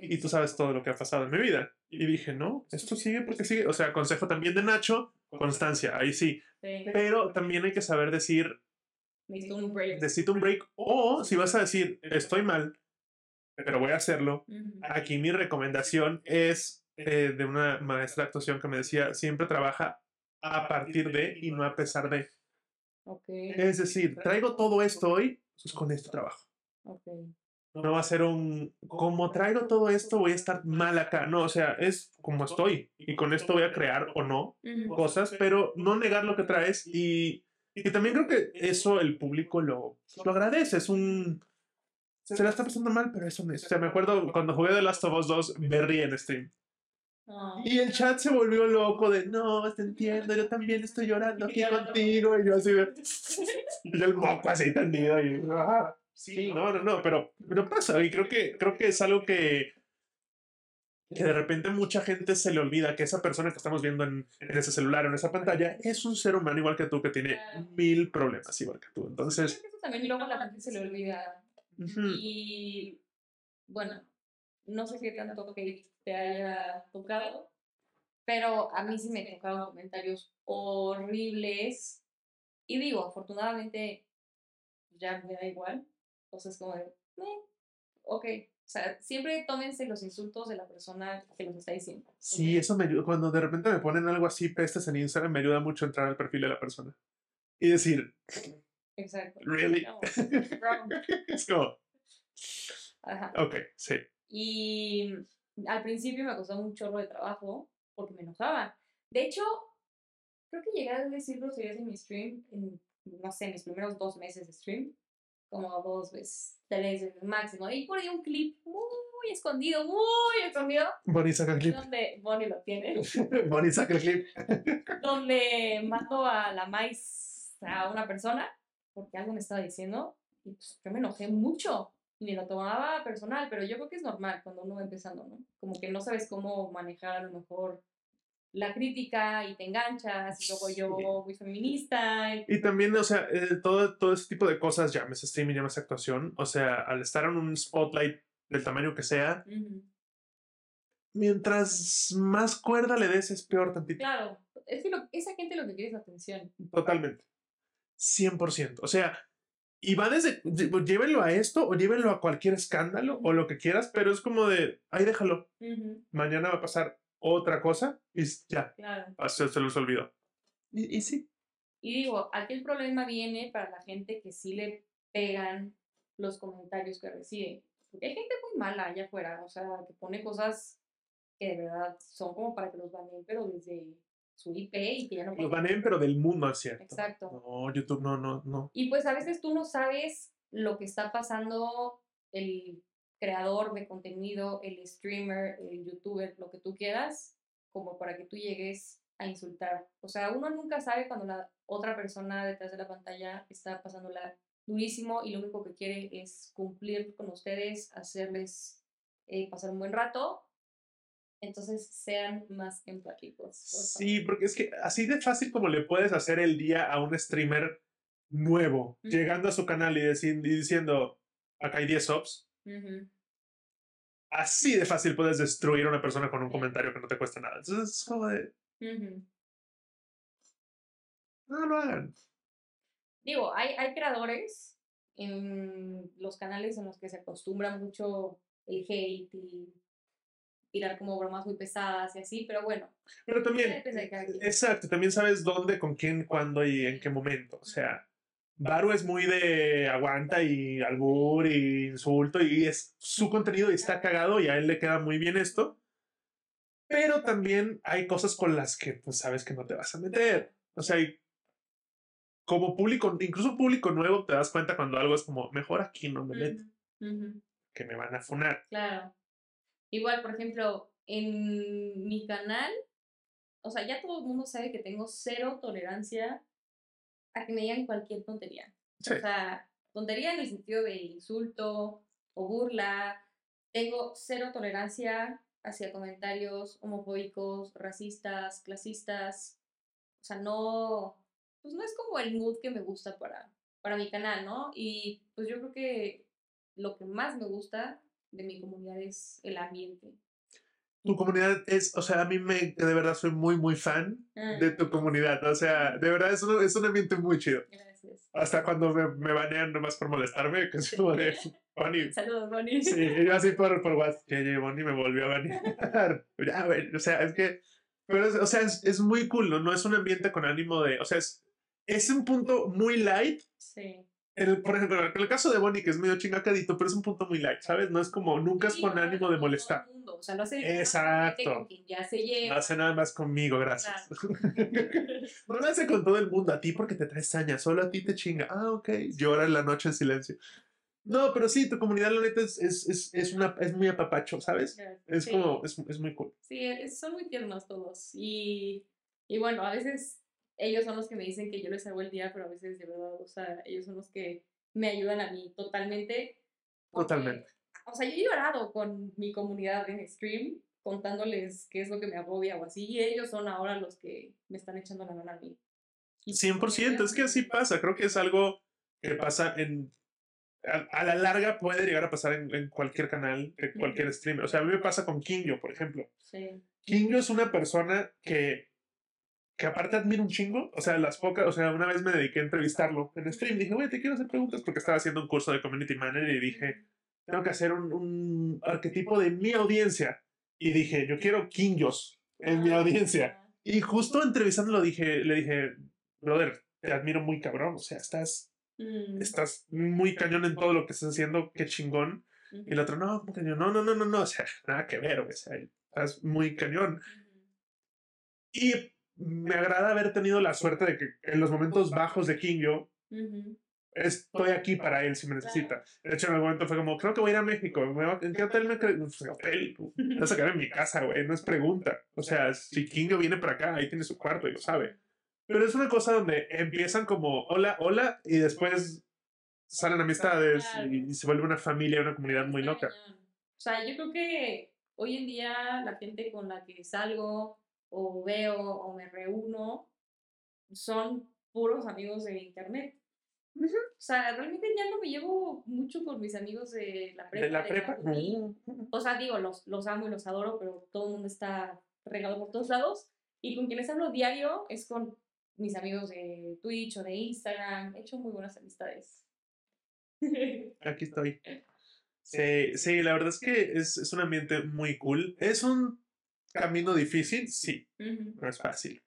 Y tú sabes todo lo que ha pasado en mi vida. Y dije, no, esto sigue porque sigue. O sea, consejo también de Nacho, constancia, ahí sí. Pero también hay que saber decir, Necesito un break. necesito un break. O si vas a decir, estoy mal, pero voy a hacerlo. Aquí mi recomendación es eh, de una maestra de actuación que me decía, siempre trabaja a partir de y no a pesar de. Ok. Es decir, traigo todo esto hoy, pues con esto trabajo. Ok. No va a ser un, como traigo todo esto, voy a estar mal acá. No, o sea, es como estoy. Y con esto voy a crear o no Ujú. cosas, pero no negar lo que traes. Y, y también creo que eso el público lo, lo agradece. Es un... Se la está pasando mal, pero es honesto. O sea, me acuerdo cuando jugué The Last of Us 2, me rí en stream. Ah. Y el chat se volvió loco de, no, te entiendo, yo también estoy llorando aquí contigo. Y yo así de... Y el moco así tendido. Y, ah, sí, no, no, no, pero, pero pasa. Y creo que, creo que es algo que, que de repente mucha gente se le olvida que esa persona que estamos viendo en, en ese celular, en esa pantalla, es un ser humano igual que tú, que tiene mil problemas igual que tú. Entonces, Creo que eso también luego a la gente se le olvida. ujú, Y bueno, no sé qué tanto que te haya tocado, pero a mí sí me tocaron comentarios horribles. Y digo, afortunadamente ya me da igual. Entonces, como de, "Eh, ok. O sea, siempre tómense los insultos de la persona que los está diciendo. sí, eso me ayuda. Cuando de repente me ponen algo así, pestes en Instagram, me ayuda mucho entrar al perfil de la persona. Y decir, Exacto. Really? No, es como, Ajá. ok, sí. Y al principio me costó un chorro de trabajo porque me enojaba. De hecho, creo que llegué a decir groserías en mi stream, en, no sé, mis primeros dos meses de stream, como dos veces, tres veces máximo. Y por ahí un clip muy escondido, muy escondido, Bonnie saca el clip. donde Bonnie lo tiene, Bonnie saca el clip. donde mato a la maíz a una persona porque algo me estaba diciendo y pues yo me enojé mucho y me lo tomaba personal, pero yo creo que es normal cuando uno va empezando, ¿no? Como que no sabes cómo manejar a lo mejor la crítica y te enganchas y luego yo muy feminista. y- Y también, o sea, eh, todo, todo ese tipo de cosas, llámese streaming, llámese actuación, o sea, al estar en un spotlight del tamaño que sea, Ujú. mientras más cuerda le des, es peor tantito. Claro, es que lo- esa gente lo que quiere es atención. Totalmente. 100%. O sea, y va desde, lle- llévenlo a esto o llévenlo a cualquier escándalo o lo que quieras, pero es como de, ahí déjalo. Ujú, Mañana va a pasar otra cosa y ya, Claro. se, se los olvidó. Y, y sí. Y digo, aquí el problema viene para la gente que sí le pegan los comentarios que recibe. Porque hay gente muy mala allá afuera, o sea, que pone cosas que de verdad son como para que los baneen, pero desde su IP y que ya no Los baneen, pero del mundo, es cierto. Exacto. No, YouTube, no, no, no. Y pues a veces tú no sabes lo que está pasando el creador de contenido, el streamer, el youtuber, lo que tú quieras, como para que tú llegues a insultar. O sea, uno nunca sabe cuando la otra persona detrás de la pantalla está pasándola durísimo y lo único que quiere es cumplir con ustedes, hacerles eh, pasar un buen rato. Entonces sean más empáticos. por Sí, porque es que así de fácil como le puedes hacer el día a un streamer nuevo, llegando a su canal y, y diciendo, acá hay 10 subs, así de fácil puedes destruir a una persona con un comentario que no te cuesta nada. Entonces es como de, Ujú. no lo hagan. Digo, hay, hay creadores en los canales en los que se acostumbra mucho el hate y tirar como bromas muy pesadas y así, pero bueno, Pero también, exacto, también sabes dónde, con quién, cuándo y en qué momento. O sea, Baru es muy de aguanta y albur y insulto y es su contenido y está cagado y a él le queda muy bien esto. Pero también hay cosas con las que pues sabes que no te vas a meter. O sea, como público, incluso público nuevo, te das cuenta cuando algo es como, mejor aquí no me meto, Ujú, ujú, que me van a funar. claro. Igual, por ejemplo, en mi canal, o sea, ya todo el mundo sabe que tengo cero tolerancia a que me digan cualquier tontería. Sí. O sea, tontería en el sentido de insulto o burla. Tengo cero tolerancia hacia comentarios homofóbicos, racistas, clasistas. O sea, no, pues no es como el mood que me gusta para, para mi canal, ¿no? Y pues yo creo que lo que más me gusta de mi comunidad es el ambiente. Tu comunidad es, o sea, a mí me, de verdad soy muy, muy fan Ah, de tu comunidad. O sea, de verdad es un, es un ambiente muy chido. Gracias. Hasta cuando me, me banean nomás por molestarme, que es como de Bonnie. Saludos, Bonnie. Sí, yo así por, por WhatsApp. Bonnie me volvió a banear. Ya, güey, o sea, es que. Pero, es- o sea, es, es muy cool, ¿no? No es un ambiente con ánimo de. O sea, es, es un punto muy light. Sí. El, por ejemplo, el caso de Bonnie, que es medio chingacadito, pero es un punto muy light, ¿sabes? No es como. Nunca es Sí, con no, ánimo no, de molestar. mundo, O sea, lo hace Exacto. con quien ya se lleva. No hace nada más conmigo, gracias. No lo hace con todo el mundo, a ti porque te traes saña, solo a ti te chinga. Ah, ok. Llora en la noche en silencio. No, pero sí, tu comunidad, la neta, es, es, es, es una, es muy apapacho, ¿sabes? Es Sí. como, es, es muy cool. Sí, son muy tiernos todos. Y, y bueno, a veces ellos son los que me dicen que yo les hago el día, pero a veces de verdad, o sea, ellos son los que me ayudan a mí totalmente. porque, Totalmente. O sea, yo he llorado con mi comunidad en stream, contándoles qué es lo que me agobia o así, y ellos son ahora los que me están echando la mano a mí. Y 100%, es que así pasa. Creo que es algo que pasa en. A, a la larga puede llegar a pasar en, en cualquier canal, de cualquier streamer. O sea, a mí me pasa con Kingyo, por ejemplo. Sí. Kingo es una persona que, que aparte admiro un chingo. O sea, las pocas, o sea, una vez me dediqué a entrevistarlo en stream. Dije, güey, te quiero hacer preguntas porque estaba haciendo un curso de community manager y dije, tengo que hacer un, un arquetipo de mi audiencia. Y dije, yo quiero Kingos en mi audiencia. Y justo entrevistándolo dije, le dije, brother, te admiro muy cabrón. O sea, estás, Mm, estás muy cañón en todo lo que estás haciendo. Qué chingón. ujú, Y el otro, no, ¿cómo cañón? No, no, no, no, no. O sea, nada que ver. O sea, estás muy cañón. ujú. Y me agrada haber tenido la suerte de que en los momentos bajos de Kingyo Ujú. estoy aquí para él si me necesita. De hecho, en algún momento fue como, creo que voy a ir a México. ¿Me va- ¿En qué hotel me crees? Pues, hotel. Te vas a quedar en mi casa, güey. No es pregunta. O sea, si Kingyo viene para acá, ahí tiene su cuarto y lo sabe. Pero es una cosa donde empiezan como, hola, hola, y después salen amistades y, se vuelve una familia, una comunidad muy loca. O sea, yo creo que hoy en día la gente con la que salgo o veo o me reúno son puros amigos de internet. O sea, realmente ya no me llevo mucho con mis amigos de la prepa. De la prepa. y- O sea, digo, los, los amo y los adoro, pero todo el mundo está regado por todos lados. Y con quienes hablo diario es con mis amigos de Twitch o de Instagram. He hecho muy buenas amistades. Aquí estoy. Sí, sí, la verdad es que es, es un ambiente muy cool. Es un camino difícil, sí, Ujú, no es fácil.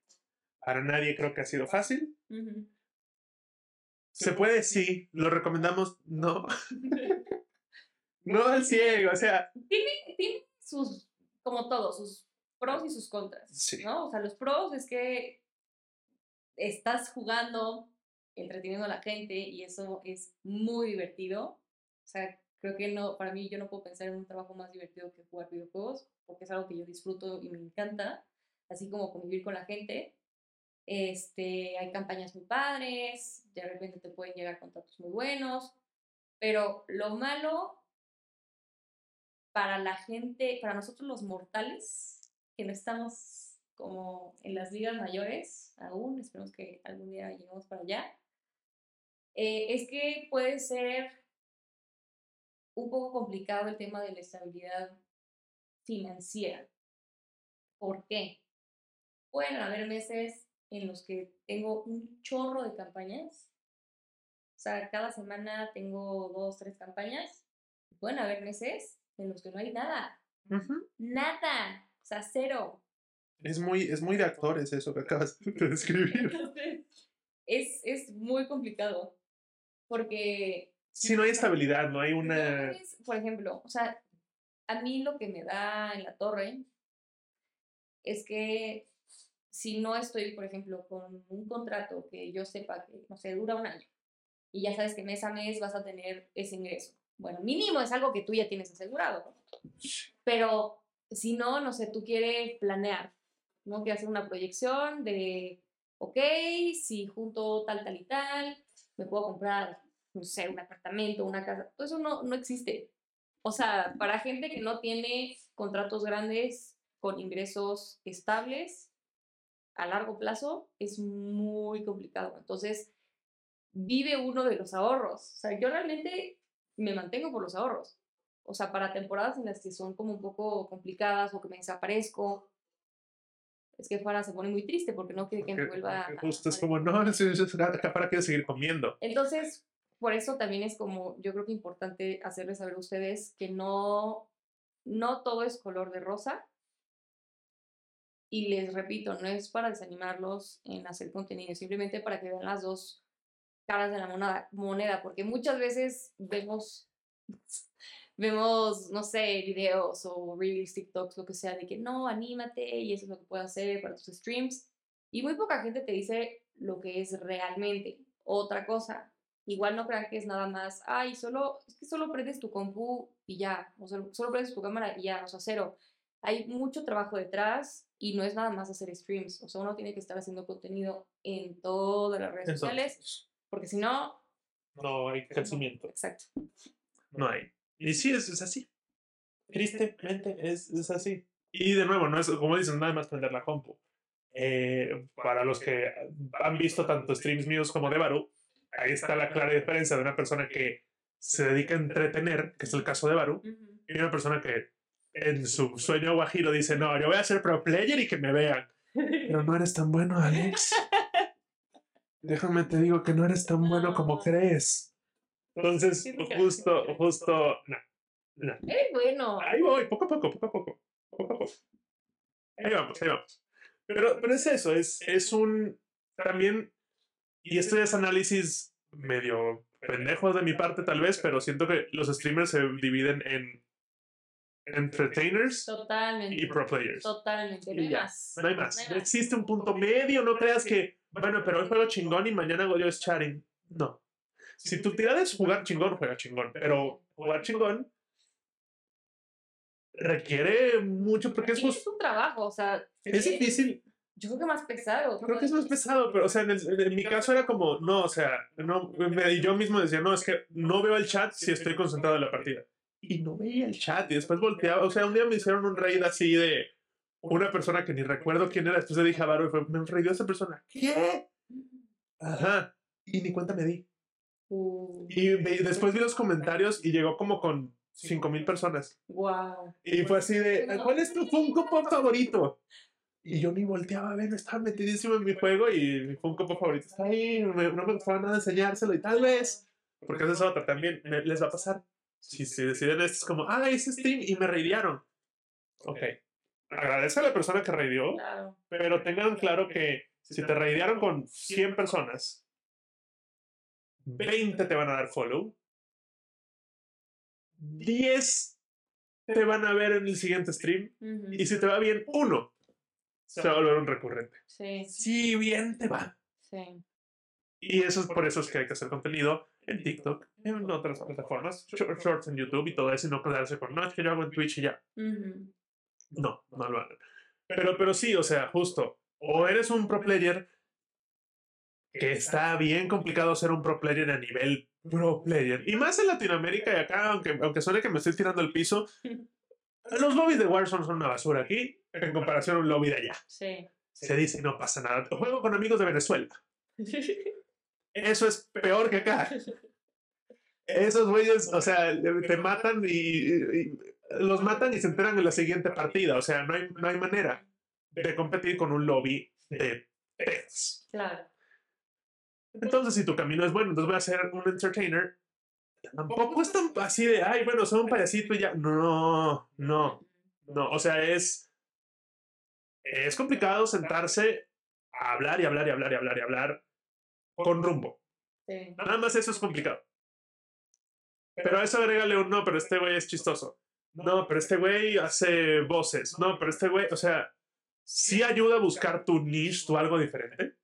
Para nadie creo que ha sido fácil. Se puede, sí. Lo recomendamos, no. No al ciego, o sea, tiene sus, como todo, sus pros y sus contras, Sí. ¿no? O sea, los pros es que estás jugando, entreteniendo a la gente y eso es muy divertido. O sea, creo que no, para mí yo no puedo pensar en un trabajo más divertido que jugar videojuegos, porque es algo que yo disfruto y me encanta, así como convivir con la gente. Este, hay campañas muy padres, de repente te pueden llegar contratos muy buenos, pero lo malo para la gente, para nosotros los mortales, que no estamos como en las ligas mayores aún, esperemos que algún día lleguemos para allá, eh, es que puede ser un poco complicado el tema de la estabilidad financiera. ¿Por qué? Pueden haber meses en los que tengo un chorro de campañas. O sea, cada semana tengo dos, tres campañas. Pueden haber meses en los que no hay nada. ujú. Nada. O sea, cero. es, muy, es muy de actores eso que acabas de describir. Entonces, es, es muy complicado. Porque Si no hay estabilidad, no hay una... por ejemplo, o sea, a mí lo que me da en la torre es que si no estoy, por ejemplo, con un contrato que yo sepa que, no sé, dura un año y ya sabes que mes a mes vas a tener ese ingreso. Bueno, mínimo es algo que tú ya tienes asegurado. ¿no? Pero si no, no sé, tú quieres planear, ¿no? Quieres hacer una proyección de, ok, si junto tal, tal y tal, me puedo comprar, no sé, un apartamento, una casa. Todo eso no, no existe. O sea, para gente que no tiene contratos grandes con ingresos estables a largo plazo, es muy complicado. Entonces, vive uno de los ahorros. O sea, yo realmente me mantengo por los ahorros. O sea, para temporadas en las que son como un poco complicadas o que me desaparezco, es que fuera se pone muy triste porque no quiere que me vuelva a- Justo es como, no, para quiero seguir comiendo. entonces, por eso también es como, yo creo que importante hacerles saber a ustedes que no, no todo es color de rosa. Y les repito, no es para desanimarlos en hacer contenido, simplemente para que vean las dos caras de la moneda, moneda porque muchas veces vemos, vemos, no sé, videos o reels, TikToks, lo que sea, de que no, anímate y eso es lo que puedes hacer para tus streams. Y muy poca gente te dice lo que es realmente. Otra cosa, igual no crean que es nada más, ay, solo, es que solo prendes tu compu y ya, o solo, solo prendes tu cámara y ya, o sea, cero. Hay mucho trabajo detrás y no es nada más hacer streams, o sea, uno tiene que estar haciendo contenido en todas las redes sociales, porque si no, no hay crecimiento. exacto. No hay. Y sí, es, es así. Tristemente es, es así. Y de nuevo, no es como dicen, nada más prender la compu. Eh, para los que han visto tanto streams míos como de Baru, ahí está la clara diferencia de una persona que se dedica a entretener, que es el caso de Baru, Ujú. y una persona que en su sueño guajiro dice, no, yo voy a ser pro player y que me vean. Pero no eres tan bueno, Alex. Déjame te digo que no eres tan bueno como crees. Entonces, justo, justo, no, no. Eres bueno. Ahí voy, poco a poco, poco a poco, poco a poco. Ahí vamos, ahí vamos. Pero, pero es eso, es, es un también, y esto ya es análisis medio pendejo de mi parte tal vez, pero siento que los streamers se dividen en entertainers Totalmente. y pro players. Totalmente. No hay más. No hay más. No hay No más. existe un punto medio, no creas que, bueno, pero hoy juego chingón y mañana yo es chatting. No. Si tu tirada es jugar chingón, juega chingón, pero jugar chingón requiere mucho porque es, es un trabajo, o sea. es difícil. Yo creo que más pesado. Creo que es más pesado, pero, o sea, en, el- en mi caso era como, no, o sea, no, me- y yo mismo decía, no, es que no veo el chat si estoy concentrado en la partida. Y no veía el chat y después volteaba, o sea, un día me hicieron un raid así de una persona que ni recuerdo quién era, después le dije a Varo y fue, me raidó esa persona. ¿Qué? Ajá. Y ni cuenta me di. Uh, Y ve- después vi los comentarios y llegó como con 5000 personas. wow. Y fue así de, ¿cuál es tu Funko Pop favorito? Y yo ni volteaba a ver, estaba metidísimo en mi juego y mi Funko Pop favorito está ahí, no me, no me gustaba nada enseñárselo y tal vez, porque esa es otra también, me- les va a pasar. Si se deciden esto, es como, ah, ese stream y me reidearon. Ok. Agradece a la persona que reideó, Claro. pero tengan claro que si te reidearon con 100 personas, 20 te van a dar follow, 10 te van a ver en el siguiente stream y si te va bien, uno se va a volver un recurrente. Sí, Si bien te va. sí. Y eso es por eso es que hay que hacer contenido en TikTok, en otras plataformas, short- shorts en YouTube y todo eso, y no quedarse con, no, es que yo hago en Twitch y ya. No, no lo hagan. Pero, pero sí, o sea, justo, o eres un pro player, que está bien complicado ser un pro player a nivel pro player. Y más en Latinoamérica y acá, aunque, aunque suene que me estoy tirando al piso, los lobbies de Warzone son una basura aquí, en comparación a un lobby de allá. Sí. Se dice, no pasa nada. Juego con amigos de Venezuela. Eso es peor que acá. Esos güeyes, o sea, te matan y, los matan y se enteran en la siguiente partida. O sea, no hay, no hay manera de competir con un lobby de pets. Claro. Entonces, si tu camino es bueno, entonces voy a ser un entertainer. Tampoco es tan así de, ay, bueno, soy un payasito y ya. No, no, no. O sea, es. Es complicado sentarse a hablar y hablar y hablar y hablar y hablar con rumbo. Sí. Nada más eso es complicado. Pero a eso agrégale un no, pero este güey es chistoso. No, pero este güey hace voces. No, pero este güey, o sea, sí ayuda a buscar tu niche, tu algo diferente,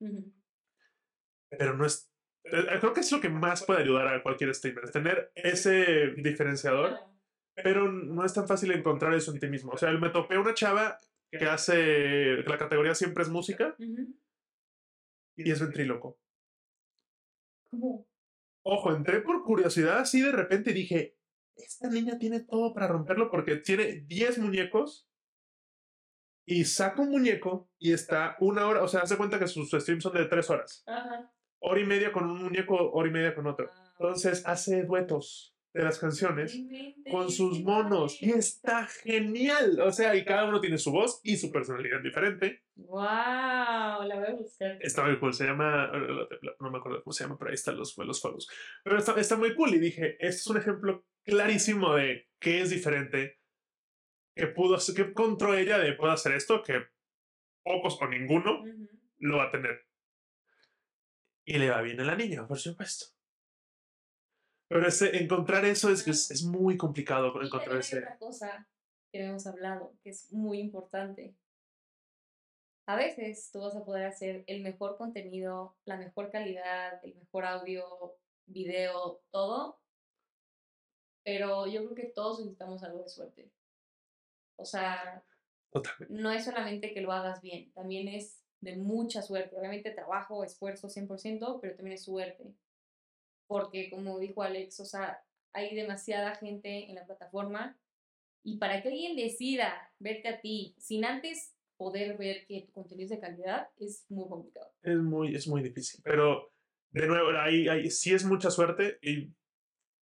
pero no es. Eh, Creo que es lo que más puede ayudar a cualquier streamer, es tener ese diferenciador, pero no es tan fácil encontrar eso en ti mismo. O sea, me topé una chava que hace. La categoría siempre es música y es ventríloco. ¿Cómo? Ojo, entré por curiosidad así de repente y dije, esta niña tiene todo para romperlo porque tiene 10 muñecos y saca un muñeco y está una hora, o sea, hace cuenta que sus streams son de 3 horas. Ajá. Hora y media con un muñeco, hora y media con otro. Entonces hace duetos de las canciones con sus monos y está genial. O sea, y cada uno tiene su voz y su personalidad diferente. Wow, la voy a buscar. Está muy cool, se llama, no me acuerdo cómo se llama, pero ahí están los, los follows. Pero está, está muy cool y dije, este es un ejemplo clarísimo de qué es diferente, que pudo, que encontró ella de puedo hacer esto, que pocos o ninguno Ujú. lo va a tener. Y le va bien a la niña, por supuesto. Pero ese, encontrar eso es, es, es muy complicado Y encontrar hay ese. otra cosa que hemos hablado, que es muy importante. A veces tú vas a poder hacer el mejor contenido, la mejor calidad, el mejor audio, video, todo, pero yo creo que todos necesitamos algo de suerte. O sea, Totalmente. no es solamente que lo hagas bien, también es de mucha suerte. Obviamente trabajo, esfuerzo 100%, pero también es suerte. Porque como dijo Alex, o sea, hay demasiada gente en la plataforma y para que alguien decida verte a ti sin antes poder ver que tu contenido es de calidad es muy complicado. Es muy, es muy difícil. Pero, de nuevo, ahí, ahí sí es mucha suerte y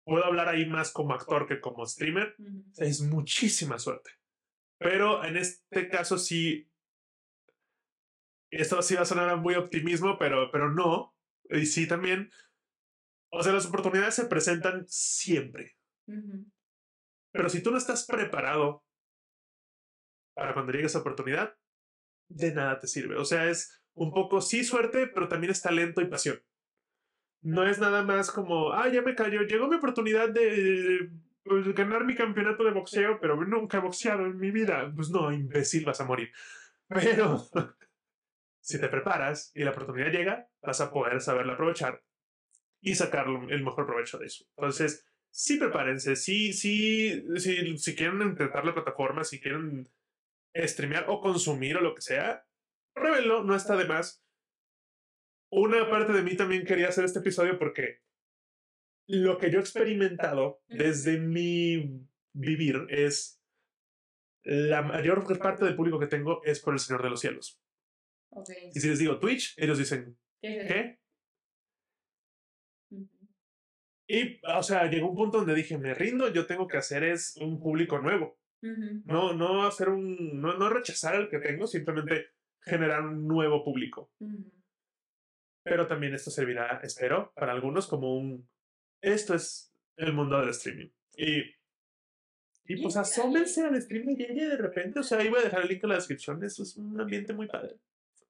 puedo hablar ahí más como actor que como streamer. Ujú. Es muchísima suerte. Pero en este caso sí. Esto sí va a sonar muy optimismo, pero, pero no. Y sí también. O sea, las oportunidades se presentan siempre. Ujú. Pero si tú no estás preparado para cuando llegue esa oportunidad, de nada te sirve. O sea, es un poco sí suerte, pero también es talento y pasión. No es nada más como, ah, ya me cayó, llegó mi oportunidad de, pues, ganar mi campeonato de boxeo, pero nunca he boxeado en mi vida. Pues no, imbécil, vas a morir. Pero si te preparas y la oportunidad llega, vas a poder saberla aprovechar y sacar el mejor provecho de eso. Entonces, sí prepárense, sí, sí, sí, si quieren intentar la plataforma, si quieren streamear o consumir o lo que sea, pruébenlo, no está de más. Una parte de mí también quería hacer este episodio porque lo que yo he experimentado desde mi vivir es la mayor parte del público que tengo es por el Señor de los Cielos. Ok. Y si les digo Twitch, ellos dicen, ¿Qué. Y, o sea, llegó un punto donde dije, me rindo, yo tengo que hacer es un público nuevo. No, no hacer un, no, no rechazar al que tengo, simplemente generar un nuevo público. Ujú. Pero también esto servirá, espero, para algunos como un, esto es el mundo del streaming. Y, y pues asómense al streaming y de repente, o sea, ahí voy a dejar el link en la descripción, eso es un ambiente muy padre.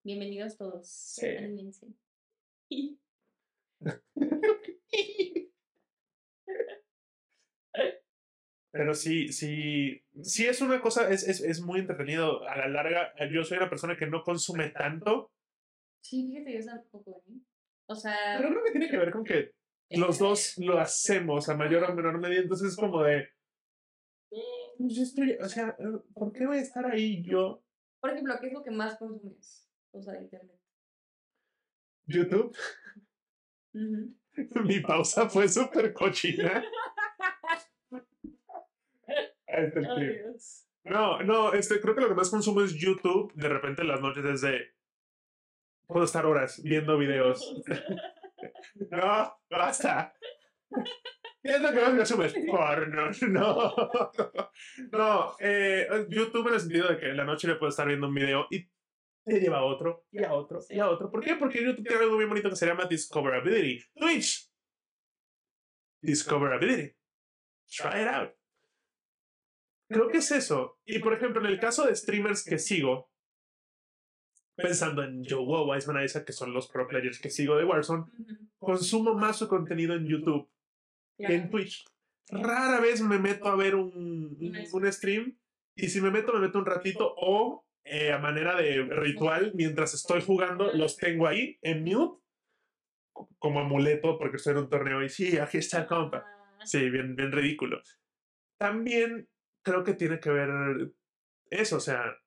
Bienvenidos todos. Sí. Anímense. Pero sí, sí, sí es una cosa, es, es, es muy entretenido. A la larga, yo soy una persona que no consume tanto, Sí, fíjate, yo tampoco, ¿eh? O sea, pero creo que tiene que ver con que los dos lo hacemos a mayor o menor medida, entonces es como de, "Mm, yo estoy, o sea, ¿por qué voy a estar ahí yo? por ejemplo, ¿qué es lo que más consumes? O sea, internet. YouTube, mi pausa fue súper cochina. Ahí está el Ay, clip. Dios. No, no, este, creo que lo que más consumo es YouTube. De repente en las noches desde... Puedo estar horas viendo videos. no, basta. ¿Qué es lo que más consumes? Porno. No. No, eh, YouTube en el sentido de que en la noche le puedo estar viendo un video y te lleva a otro, y a otro, y a otro. ¿Por qué? Porque YouTube tiene algo bien bonito que se llama Discoverability. Twitch. Discoverability. Try it out. Creo que es eso. Y por ejemplo, en el caso de streamers que sigo, pensando en Joe Wow, Iceman Isaac, que son los pro players que sigo de Warzone, consumo más su contenido en YouTube que en. Twitch. Rara vez me meto a ver un, un, un stream y si me meto, me meto un ratito o eh, a manera de ritual, mientras estoy jugando, los tengo ahí en mute como amuleto porque estoy en un torneo y sí, aquí está el compa. Ah, Sí, bien, bien ridículo. También creo que tiene que ver eso, o sea,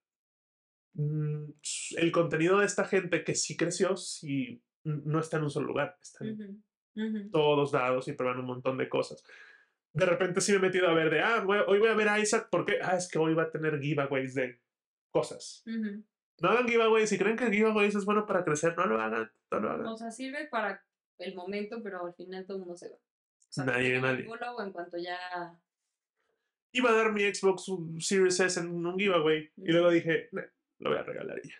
mm, el contenido de esta gente que sí creció, sí no está en un solo lugar, está en ujú, ujú. todos lados y prueban un montón de cosas. De repente sí me he metido a ver de, ah, voy- hoy voy a ver a Isaac porque, ah, es que hoy va a tener giveaways de cosas. No hagan giveaways, si creen que giveaways es bueno para crecer, no lo hagan, no lo hagan. O sea, sirve para el momento, pero al final todo el mundo se va. O sea, Nadie, nadie. el follow, en cuanto ya. Iba a dar mi Xbox Series S en un giveaway y luego dije, "Nah, lo voy a regalar ya.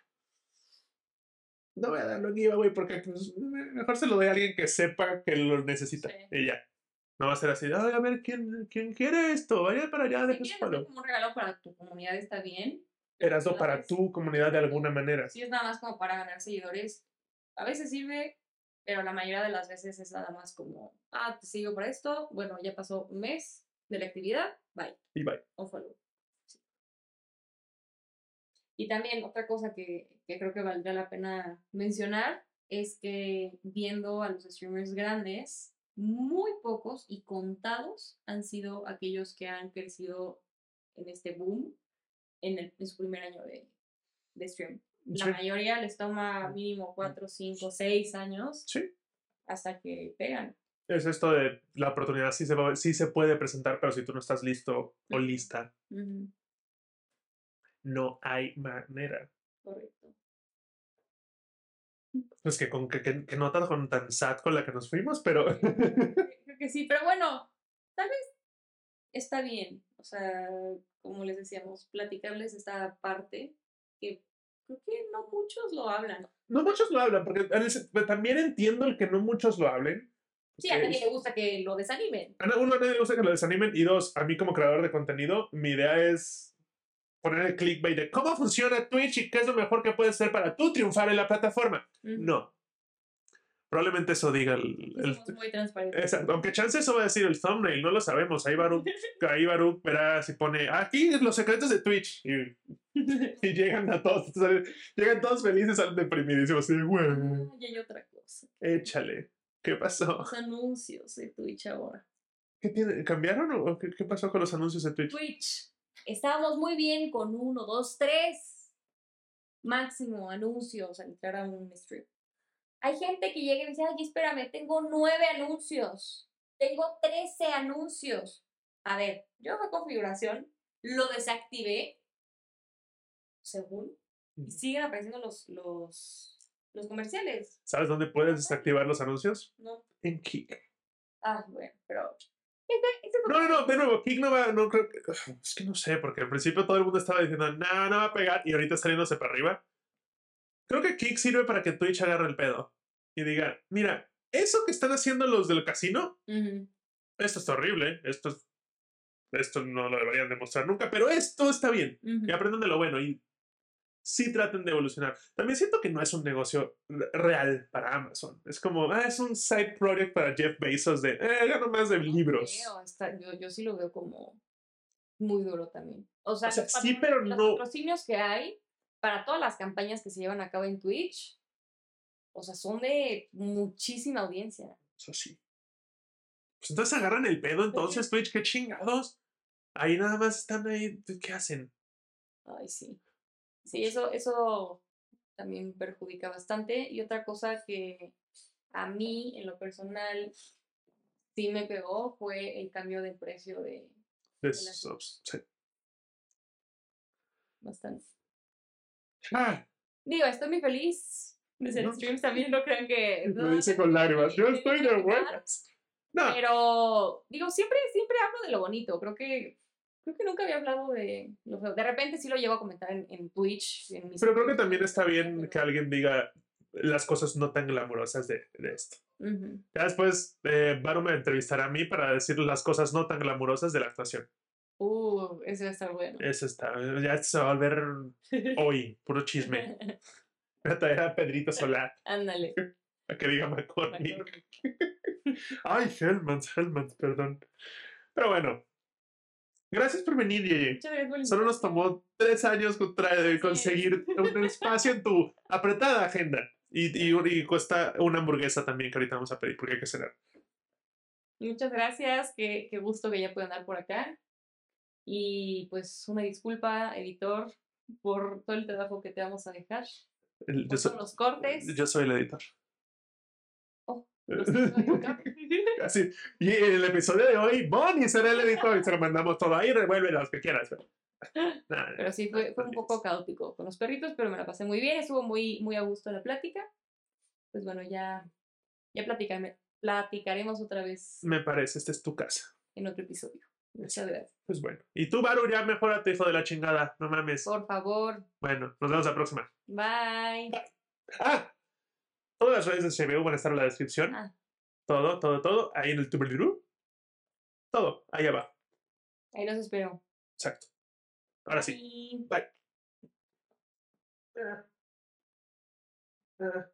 No voy a darlo en giveaway porque pues, mejor se lo doy a alguien que sepa que lo necesita Sí. y ya. No va a ser así, Ay, a ver, ¿quién, ¿quién quiere esto? Vaya para allá, Si follow. hacer como un regalo para tu comunidad, está bien. Erasmo para tu comunidad de alguna manera. Si es nada más como para ganar seguidores, a veces sirve, pero la mayoría de las veces es nada más como, ah, te sigo para esto, bueno, ya pasó un mes de la actividad, bye, Y bye. o follow. Sí. Y también otra cosa que, que creo que valdría la pena mencionar es que viendo a los streamers grandes, muy pocos y contados han sido aquellos que han crecido en este boom en, el, en su primer año de, de stream. La Sí, mayoría les toma mínimo 4, 5, 6 años sí. hasta que pegan. Es esto de la oportunidad, sí se, va- sí se puede presentar, pero si tú no estás listo o lista, no hay manera. correcto. Pues que con que, que, que nota con tan sad con la que nos fuimos, pero Creo que sí, pero bueno, tal vez está bien. O sea, como les decíamos, platicarles esta parte que creo que no muchos lo hablan. no muchos lo hablan, porque también entiendo el que no muchos lo hablen. Sí, a nadie le gusta que lo desanimen. uno, a nadie le gusta que lo desanimen, y dos, a mí como creador de contenido, mi idea es poner el clickbait de cómo funciona Twitch y qué es lo mejor que puedes hacer para tú triunfar en la plataforma. No. Probablemente eso diga el, el- muy transparentes. Exacto, aunque chance eso va a decir el thumbnail, no lo sabemos. Ahí Baruch, ahí Baruch verá si pone aquí los secretos de Twitch y, y llegan a todos, llegan todos felices, salen deprimidísimos. Así, güey, Ah, y hay otra cosa. échale. ¿Qué pasó? Los anuncios de Twitch ahora. ¿Qué tiene? ¿Cambiaron o qué, qué pasó con los anuncios de Twitch? Twitch. Estábamos muy bien con uno, dos, tres máximo anuncios al entrar a un stream. Hay gente que llega y me dice, ay, espérame, tengo nueve anuncios, tengo trece anuncios. A ver, yo hago configuración, lo desactivé, según, y siguen apareciendo los, los, los comerciales, ¿Sabes dónde puedes desactivar los anuncios? ¿no? En Kik. Ah, bueno, pero. No, no, no, de nuevo, Kick no va, no creo que. Es que no sé, porque al principio todo el mundo estaba diciendo, no, no va a pegar, y ahorita saliéndose para arriba. Creo que Kick sirve para que Twitch agarre el pedo y diga, mira, eso que están haciendo los del casino, Ujú. esto está horrible, esto, es- esto no lo deberían demostrar nunca, pero esto está bien. Ujú. Y aprendan de lo bueno y sí traten de evolucionar. También siento que no es un negocio re- real para Amazon. Es como, ah, es un side project para Jeff Bezos de, eh, gano más de No libros. hasta- yo, yo sí lo veo como muy duro también. O sea, O sea, sí, pero los no- patrocinios que hay para todas las campañas que se llevan a cabo en Twitch, o sea, son de muchísima audiencia. Eso sí. Pues entonces agarran el pedo, entonces, Twitch, qué chingados. Ahí nada más están ahí, ¿qué hacen? Ay, sí. Sí, eso, eso también perjudica bastante. Y otra cosa que a mí, en lo personal, sí me pegó fue el cambio de precio de Es- las- os- sí. bastante. Ah, Digo, estoy muy feliz hacer No. streams también, no crean que... lo dice con lágrimas. Yo estoy de buenas. No, Pero, digo, siempre, siempre hablo de lo bonito. Creo que, creo que nunca había hablado de lo feo. De repente sí lo llevo a comentar en, en Twitch. En mis pero creo que también está bien que alguien diga las cosas no tan glamurosas de, de esto. Ujú. Ya después, eh, Varo me entrevistará a mí para decir las cosas no tan glamurosas de la actuación. Uh, eso va a estar bueno. Eso está. Ya esto se va a volver hoy, puro chisme. Voy a traer a Pedrito Solar Ándale. a que diga McCormick. Ay, Hellmans, Hellmans, perdón. Pero bueno. Gracias por venir, Yeye. Solo nos tomó tres años contra- es. conseguir un espacio en tu apretada agenda. Y, y, y cuesta una hamburguesa también que ahorita vamos a pedir porque hay que cenar. Muchas gracias. Qué, qué gusto que ya puedan andar por acá. Y pues una disculpa, editor, por todo el trabajo que te vamos a dejar. El- yo, soy, los cortes. yo soy el editor. Oh, editor. Así. Y en el episodio de hoy, Bonnie será el editor y se lo mandamos todo ahí. Revuelve los que quieras. pero- Nada, Pero sí, fue, fue un poco caótico con los perritos, pero me la pasé muy bien, estuvo muy, muy a gusto la plática. Pues bueno, ya, ya platicame- platicaremos otra vez Me parece, esta es tu casa. en otro episodio. Muchas gracias. Pues bueno. Y tú, Baru, ya mejorate, hijo de la chingada. No mames. Por favor, Bueno, nos vemos la próxima. bye. Ah, todas las redes de CBU van a estar en la descripción. Ah, Todo, todo, todo. Ahí en el tuberlirú. Todo, ahí abajo. ahí los espero. Exacto. Ahora sí. Bye. Bye. Ah. Ah.